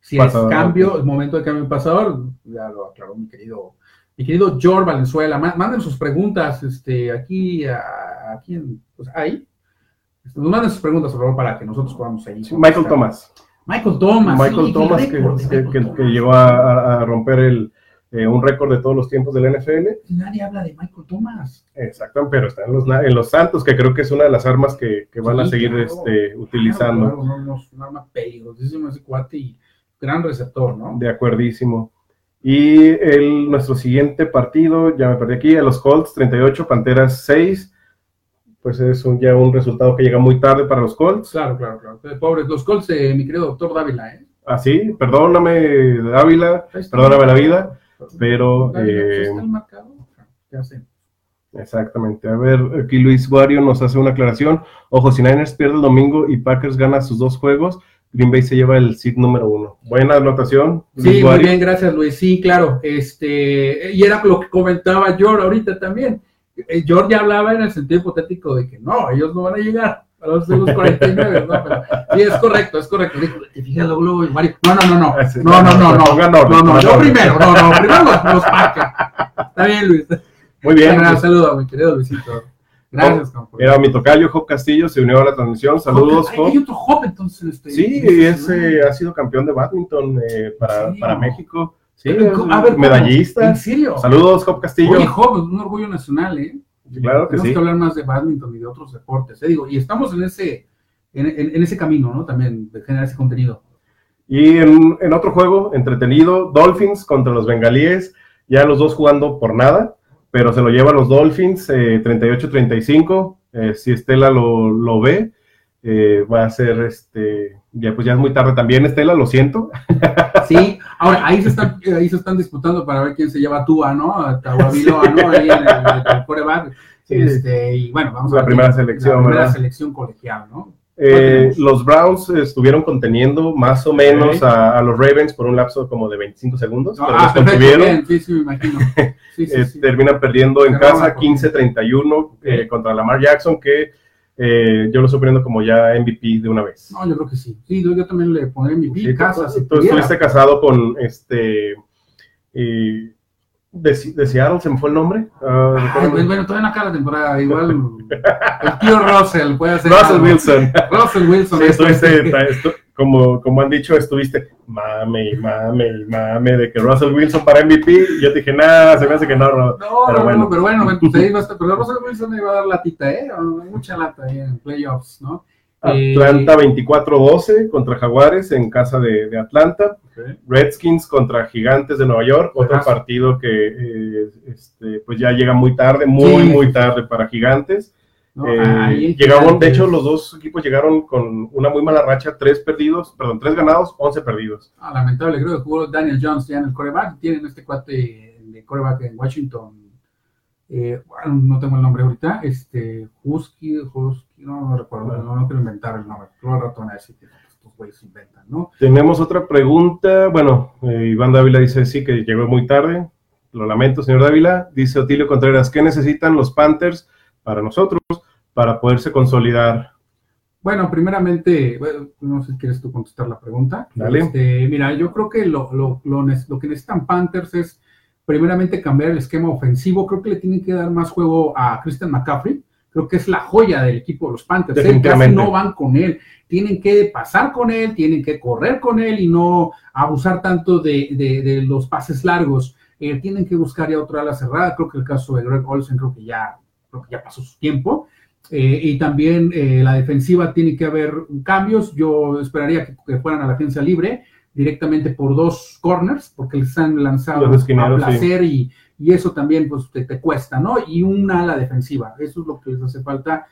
Si es cambio, el momento de cambio pasador, ya lo aclaró mi querido, mi querido George Valenzuela. Manden sus preguntas este, aquí, aquí pues ahí. Este, nos manden sus preguntas, por favor, para que nosotros podamos seguir. Michael Thomas. Michael Thomas. Michael Thomas, que, llegó a, romper el, eh, un récord de todos los tiempos del NFL. Nadie habla de Michael Thomas. Exacto, pero está en los, en los Santos, que creo que es una de las armas que, van a seguir este, utilizando. Claro, un arma peligrosísima ese cuate y gran receptor, ¿no? De acuerdísimo. Y el, nuestro siguiente partido, ya me perdí aquí, a los Colts, 38, Panteras 6 pues es un, ya un resultado que llega muy tarde para los Colts. Claro, claro, claro. Pobres, los Colts de mi querido doctor Dávila, ¿eh? Ah, sí, perdóname, Dávila, perdóname la vida, pero... Eh, ¿Qué Exactamente. A ver, aquí Luis Wario nos hace una aclaración. Ojo, si Niners pierde el domingo y Packers gana sus dos juegos, Green Bay se lleva el seed número uno. Buena anotación. sí, muy bien, gracias Luis. Sí, claro. Este, y era lo que comentaba yo ahorita también. Eh, George ya hablaba en el sentido hipotético de que no, ellos no van a llegar a los, 49, ¿no? Pero, sí, es correcto, es correcto. Te fijas luego, Mario. No, no, no, no. No, no, no, no. No, no, yo primero, no, no, primero los, los Está bien, Luis. Muy bien. Un saludo, mi querido Luisito. Gracias, Era mi tocayo, Job Castillo, se unió a la transmisión. Saludos, Job. Hay otro Job, entonces. Este, sí, ese ha sido campeón de badminton eh, para, para México. Sí, a ver, medallista. ¿En serio? Saludos, Job Castillo. Oye, Job, un orgullo nacional, ¿eh? Claro que Tenemos que hablar más de badminton y de otros deportes, ¿eh? Digo, y estamos en ese, en, ese camino, ¿no? También de generar ese contenido. Y en, otro juego entretenido, Dolphins contra los Bengalíes, ya los dos jugando por nada, pero se lo llevan los Dolphins, 38-35, eh, si Estela lo, lo ve, eh, va a ser este, ya pues ya es muy tarde también, Estela, lo siento. Sí, ahora ahí se están, ahí se están disputando para ver quién se lleva a Tua, ¿no? A Tahuabiloa, ¿no? Ahí en el, Este, y bueno, vamos la a ver. Primera selección, la primera selección colegial, ¿no? Eh, los Browns estuvieron conteniendo más o menos a, los Ravens por un lapso como de 25 segundos. pero ah, perfecto, sí, sí, me imagino. Sí, eh, terminan perdiendo en casa 15-31 eh, contra Lamar Jackson, que eh, yo lo estoy poniendo como ya MVP de una vez. No, yo creo que sí. Sí, yo, también le pondré MVP. Sí, casa, tú, estuviste casado con este. de, de, Seattle, ¿se me fue el nombre? Uh, bueno, todavía no acaba la temporada. Igual el tío Russell puede ser. Russell Wilson. Russell Wilson. Sí, estuviste, como, como han dicho, estuviste mame y mame y mame de que Russell Wilson para MVP. Yo te dije, nada, se me hace que no, no. pero, bueno. pero bueno, va a estar, pero Russell Wilson me iba a dar latita, ¿eh? Mucha lata ahí en playoffs, ¿no? Atlanta 24-12 eh, contra Jaguares en casa de, Atlanta. Redskins contra Gigantes de Nueva York, otro partido que eh, este, pues ya llega muy tarde, muy, muy tarde para Gigantes. Eh, llegaron, de hecho, los dos equipos llegaron con una muy mala racha, tres perdidos, perdón, tres ganados, once perdidos. Ah, lamentable, creo que jugó Daniel Jones ya en el coreback, tienen este cuate de coreback en Washington, eh, bueno, no tengo el nombre ahorita, este, Husky, Husky, no, no recuerdo, no, no, quiero inventar el nombre, pero ratón así que estos güeyes inventan, ¿no? Tenemos otra pregunta, bueno, eh, Iván Dávila dice sí que llegó muy tarde, lo lamento, señor Dávila, dice Otilio Contreras, ¿qué necesitan los Panthers para nosotros? para poderse consolidar? Bueno, primeramente, no sé si quieres tú contestar la pregunta. Dale. Este, mira, yo creo que lo, lo, lo, que necesitan Panthers es primeramente cambiar el esquema ofensivo. Creo que le tienen que dar más juego a Christian McCaffrey. Creo que es la joya del equipo de los Panthers. ¿eh? Casi no van con él. Tienen que pasar con él, tienen que correr con él y no abusar tanto de, de, los pases largos. Eh, tienen que buscar ya otra ala cerrada. Creo que el caso de Greg Olsen creo que ya, creo que ya pasó su tiempo. Eh, y también eh, la defensiva tiene que haber cambios. Yo esperaría que, fueran a la agencia libre directamente por dos corners, porque les han lanzado a placer y, y, eso también pues te, cuesta, ¿no? Y una ala defensiva, eso es lo que les hace falta,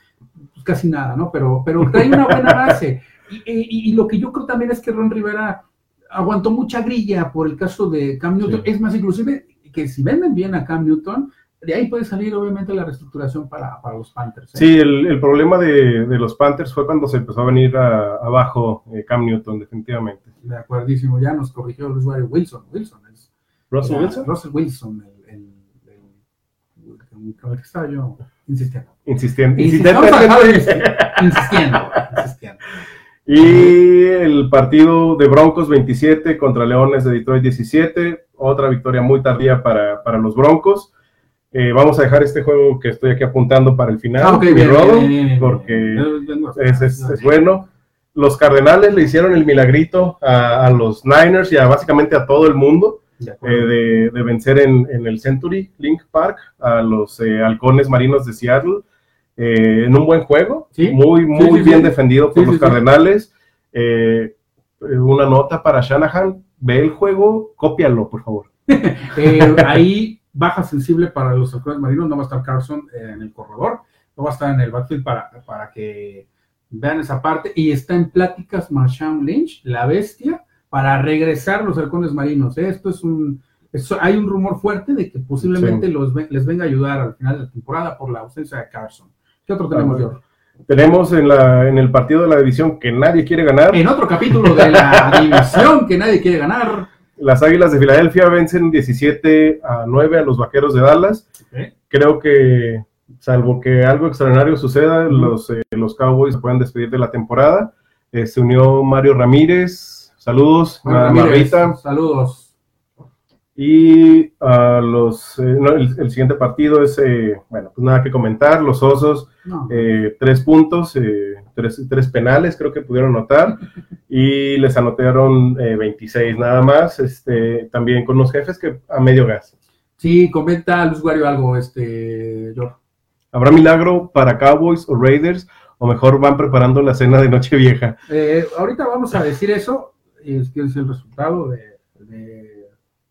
pues, casi nada, ¿no? Pero, pero trae una buena base. Y, y, lo que yo creo también es que Ron Rivera aguantó mucha grilla por el caso de Cam Newton. Es más, inclusive que si venden bien a Cam Newton, de ahí puede salir obviamente la reestructuración para, para los Panthers. ¿eh? Sí, el, el problema de, de, los Panthers fue cuando se empezó a venir abajo eh, Cam Newton, definitivamente. De acuerdísimo, ya nos corrigió el usuario Wilson. Wilson es, ¿Russell Wilson? Russell Wilson, el, el, el, estaba yo insistiendo. Insistiendo. Insistiendo. insistiendo. insistiendo. Y el partido de Broncos 27 contra Leones de Detroit 17, otra victoria muy tardía para, para los Broncos. Eh, vamos a dejar este juego que estoy aquí apuntando para el final, ah, porque es, bueno. Los Cardenales le hicieron el milagrito a, los Niners y a básicamente a todo el mundo de, eh, vencer en, el Century Link Park a los eh, halcones marinos de Seattle en un buen juego, muy, muy bien defendido por los Cardenales. una nota para Shanahan, ve el juego, cópialo, por favor. ahí baja sensible para los halcones marinos, no va a estar Carson en el corredor, no va a estar en el backfield para, para que vean esa parte. Y está en pláticas Marshawn Lynch, la bestia, para regresar los halcones marinos. Esto es un. hay un rumor fuerte de que posiblemente los, les venga a ayudar al final de la temporada por la ausencia de Carson. ¿Qué otro tenemos, George? Tenemos en, la, en el partido de la división que nadie quiere ganar. En otro capítulo de la división que nadie quiere ganar. Las Águilas de Filadelfia vencen 17 a 9 a los Vaqueros de Dallas. Creo que, salvo que algo extraordinario suceda, los, eh, los Cowboys se pueden despedir de la temporada. Eh, se unió Mario Ramírez. Saludos, Marita. Saludos. Y a los, eh, el, siguiente partido es, bueno, pues nada que comentar. Los Osos, tres puntos tres, penales creo que pudieron anotar y les anotaron 26 eh, nada más, este, también con los jefes que a medio gas. Sí, comenta al usuario algo, este, George. ¿Habrá milagro para Cowboys o Raiders? O mejor van preparando la cena de Nochevieja. Eh, ahorita vamos a decir eso. Es que es el resultado de,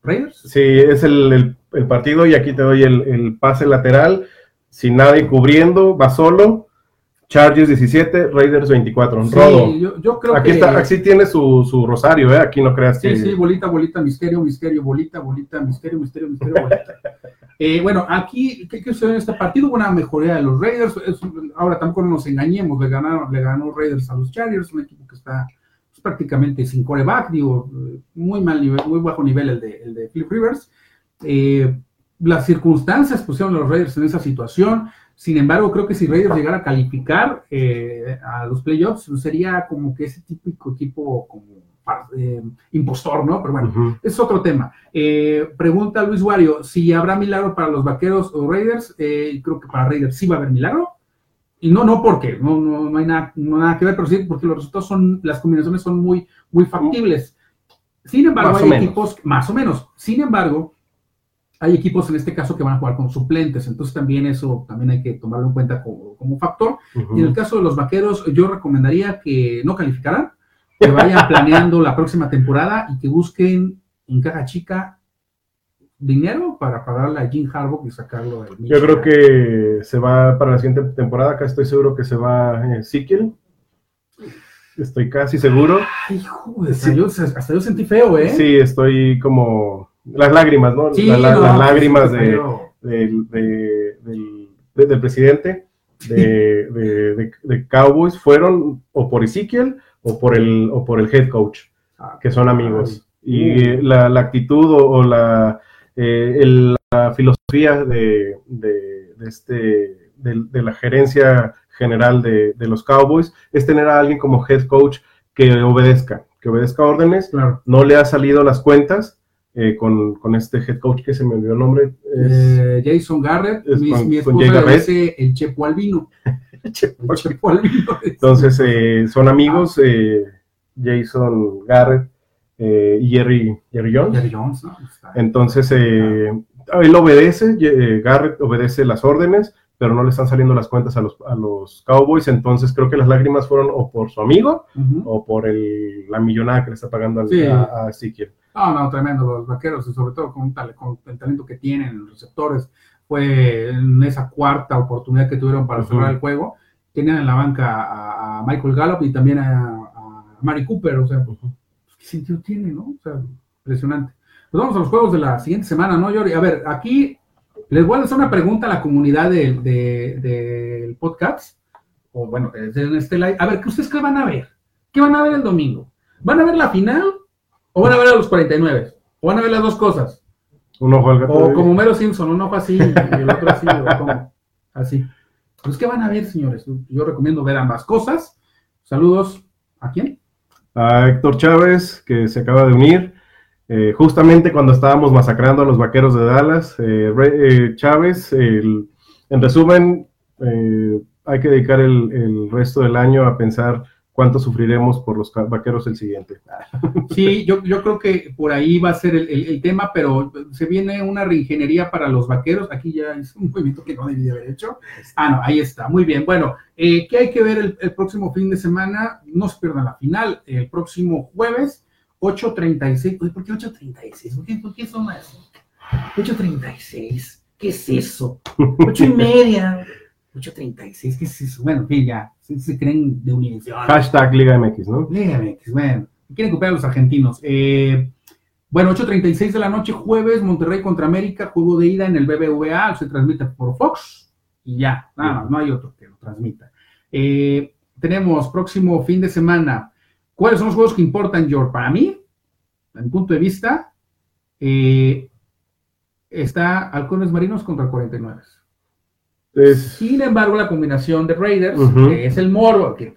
Raiders. Sí, es el, partido y aquí te doy el, el pase lateral. Sin nadie cubriendo, va solo Chargers 17, Raiders 24. Sí, yo, creo aquí Está, aquí tiene su, su, rosario, ¿eh? Aquí no creas que... Sí, sí, bolita, bolita, misterio, misterio, bolita, bolita, misterio, misterio, misterio, bolita. eh, bueno, aquí, ¿qué, qué sucede en este partido? Una mejoría de los Raiders. ahora tampoco nos engañemos, le, ganaron, le ganó Raiders a los Chargers, un equipo que está prácticamente sin coreback, digo, muy mal nivel, muy bajo nivel el de, el de Philip Rivers. Eh, las circunstancias pusieron a los Raiders en esa situación sin embargo, creo que si Raiders llegara a calificar eh, a los playoffs, sería como que ese típico equipo como eh, impostor, ¿no? Pero bueno, es otro tema. Eh, pregunta Luis Wario, si habrá milagro para los vaqueros o Raiders, creo que para Raiders sí va a haber milagro. Y no, no porque, no, no, no hay nada, no nada que ver, pero sí porque los resultados son, las combinaciones son muy, muy factibles. Sin embargo, hay equipos, más o menos, sin embargo, hay equipos en este caso que van a jugar con suplentes, entonces también eso también hay que tomarlo en cuenta como, como factor. Y en el caso de los vaqueros, yo recomendaría que no calificaran, que vayan planeando la próxima temporada y que busquen en caja chica dinero para pagarle a Jim Harbaugh y sacarlo del Yo creo que se va para la siguiente temporada, acá estoy seguro que se va eh, Estoy casi seguro. Ay, joder, hasta yo sentí feo, ¿eh? Sí, estoy como las lágrimas, ¿no? las lágrimas de, del, presidente de, de, Cowboys fueron o por Ezekiel o por el, o por el head coach, ah, que son amigos. Y la, actitud o, la, eh, la filosofía de, este, de, la gerencia general de, los Cowboys es tener a alguien como head coach que obedezca, que obedezca órdenes. No le ha salido las cuentas, eh, con, con, este head coach que se me olvidó el nombre. Eh, Jason Garrett, mi, con, mi esposa dice el Chepo Albino. el Chepo Albino. Entonces, eh, son amigos, Jason Garrett y Jerry, Jerry Jones. Jerry Jones ¿no? Entonces, él obedece, Garrett obedece las órdenes, pero no le están saliendo las cuentas a los, a los Cowboys, entonces creo que las lágrimas fueron o por su amigo o por el, la millonada que le está pagando a, a Ezekiel. No, no, tremendo, los vaqueros, y sobre todo con, con el talento que tienen los receptores. Fue en esa cuarta oportunidad que tuvieron para cerrar el juego. Tenían en la banca a, Michael Gallup y también a, Mari Cooper, o sea, ¿qué sentido tiene, no? O sea, impresionante. Pues vamos a los juegos de la siguiente semana, ¿no, Yori? A ver, aquí les voy a hacer una pregunta a la comunidad del de, podcast, o bueno, en este live. A ver, ¿qué ustedes qué van a ver? ¿Qué van a ver el domingo? ¿Van a ver la final o van a ver a los 49. O van a ver las dos cosas. Un ojo al gato. O como Mero Simpson, un ojo así y el otro así, o como así. Pues, ¿qué van a ver, señores? Yo recomiendo ver ambas cosas. Saludos. ¿A quién? A Héctor Chávez, que se acaba de unir. Eh, justamente cuando estábamos masacrando a los vaqueros de Dallas, eh, eh, Chávez, en resumen, hay que dedicar el, el, resto del año a pensar cuánto sufriremos por los vaqueros el siguiente. Sí, yo, yo creo que por ahí va a ser el, tema, pero se viene una reingeniería para los vaqueros. Aquí ya es un movimiento que no debí haber hecho. Ah, no, ahí está. Muy bien. Bueno, eh, ¿qué hay que ver el, próximo fin de semana? No se pierdan la final. El próximo jueves, 8.36. ¿Por qué 8.36? ¿Por qué, ¿Por qué son así? 8.36. ¿Qué es eso? 8 y media. 8.36, ¿qué es eso? Bueno, que ya, se, creen de Univision. Hashtag Liga MX, ¿no? Liga MX, bueno, quieren copiar a los argentinos. Eh, bueno, 8.36 de la noche, jueves, Monterrey contra América, juego de ida en el BBVA, se transmite por Fox y ya, nada más, no hay otro que lo transmita. Eh, tenemos próximo fin de semana, ¿cuáles son los juegos que importan, George? Para mí, en mi punto de vista, eh, está Halcones Marinos contra 49. Sin embargo, la combinación de Raiders, que es el morbo, que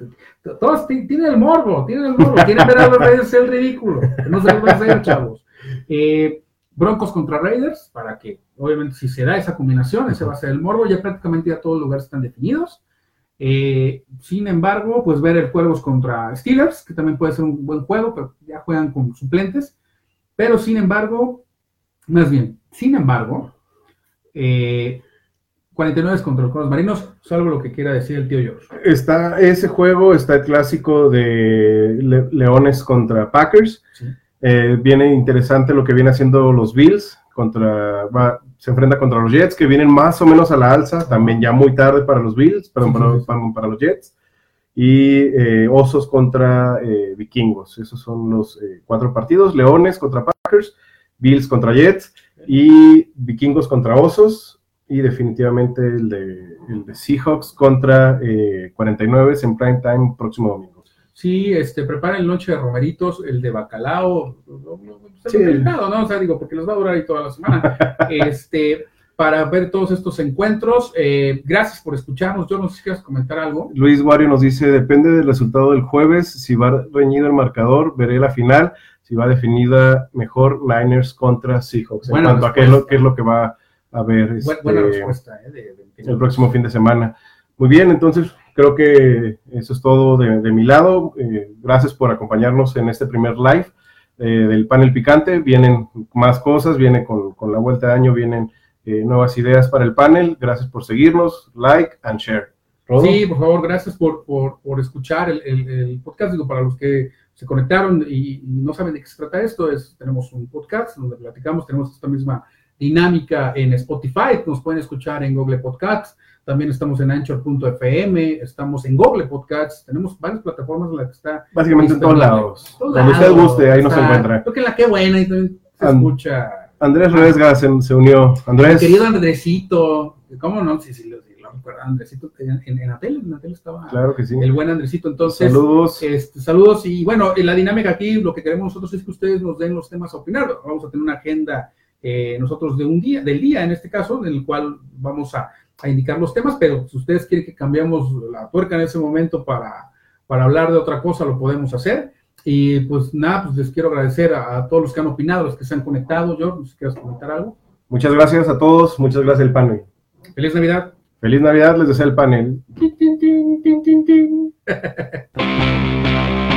todos tienen el morbo, tienen el morbo, quieren ver a los Raiders el ridículo, no se los a hacer, chavos. Eh, Broncos contra Raiders, para que, obviamente, si se da esa combinación, ese va a ser el morbo, ya prácticamente ya todos los lugares están definidos. Eh, sin embargo, pues ver el Cuervos contra Steelers, que también puede ser un buen juego, pero ya juegan con suplentes. Pero sin embargo, más bien, sin embargo, eh, 49 contra los Marinos, salvo lo que quiera decir el tío George. Está ese juego, está el clásico de Leones contra Packers. Eh, viene interesante lo que viene haciendo los Bills contra se enfrenta contra los Jets que vienen más o menos a la alza, también ya muy tarde para los Bills, perdón, para, los Jets. Y eh, Osos contra eh, Vikingos. Esos son los cuatro partidos. Leones contra Packers, Bills contra Jets y Vikingos contra Osos y definitivamente el de, el de Seahawks contra eh, 49 en prime time próximo domingo. Sí, este, prepara el noche de romeritos, el de bacalao, sí. ¿no? O sea, digo, porque los va a durar ahí toda la semana. este, para ver todos estos encuentros. Eh, gracias por escucharnos. Yo no sé si quieres comentar algo. Luis Wario nos dice, depende del resultado del jueves, si va reñido el marcador, veré la final, si va definida mejor Niners contra Seahawks. en cuanto a qué es, lo, qué es lo que va a ver este, respuesta, ¿eh? el próximo fin de semana. Muy bien, entonces creo que eso es todo de, mi lado. Eh, gracias por acompañarnos en este primer live eh, del panel picante. Vienen más cosas, viene con, la vuelta de año, vienen eh, nuevas ideas para el panel. Gracias por seguirnos, like and share. Sí, por favor, gracias por, por, escuchar el, podcast. Digo, para los que se conectaron y, no saben de qué se trata esto, es, tenemos un podcast donde platicamos, tenemos esta misma dinámica en Spotify, nos pueden escuchar en Google Podcasts, también estamos en Anchor.fm, estamos en Google Podcasts, tenemos varias plataformas en las que está. Básicamente en todos lados. Donde usted guste, ahí nos encuentra. Creo que la que buena, y también se escucha. Andrés Ruesga se, unió. Andrés. querido Andresito, ¿cómo no? Sí, sí, lo, recuerdo. Andresito, en, en, en, la tele, en la tele estaba claro que sí. el buen Andresito. Entonces, saludos. Este, saludos. Y bueno, la dinámica aquí, lo que queremos nosotros es que ustedes nos den los temas a opinar. Vamos a tener una agenda eh, nosotros de un día, del día en este caso, en el cual vamos a a indicar los temas, pero si ustedes quieren que cambiamos la tuerca en ese momento para, para hablar de otra cosa, lo podemos hacer. Y pues nada, pues les quiero agradecer a, todos los que han opinado, los que se han conectado. Yo, si quieres comentar algo. Muchas gracias a todos, muchas gracias el panel. Feliz Navidad. Feliz Navidad, les deseo el panel.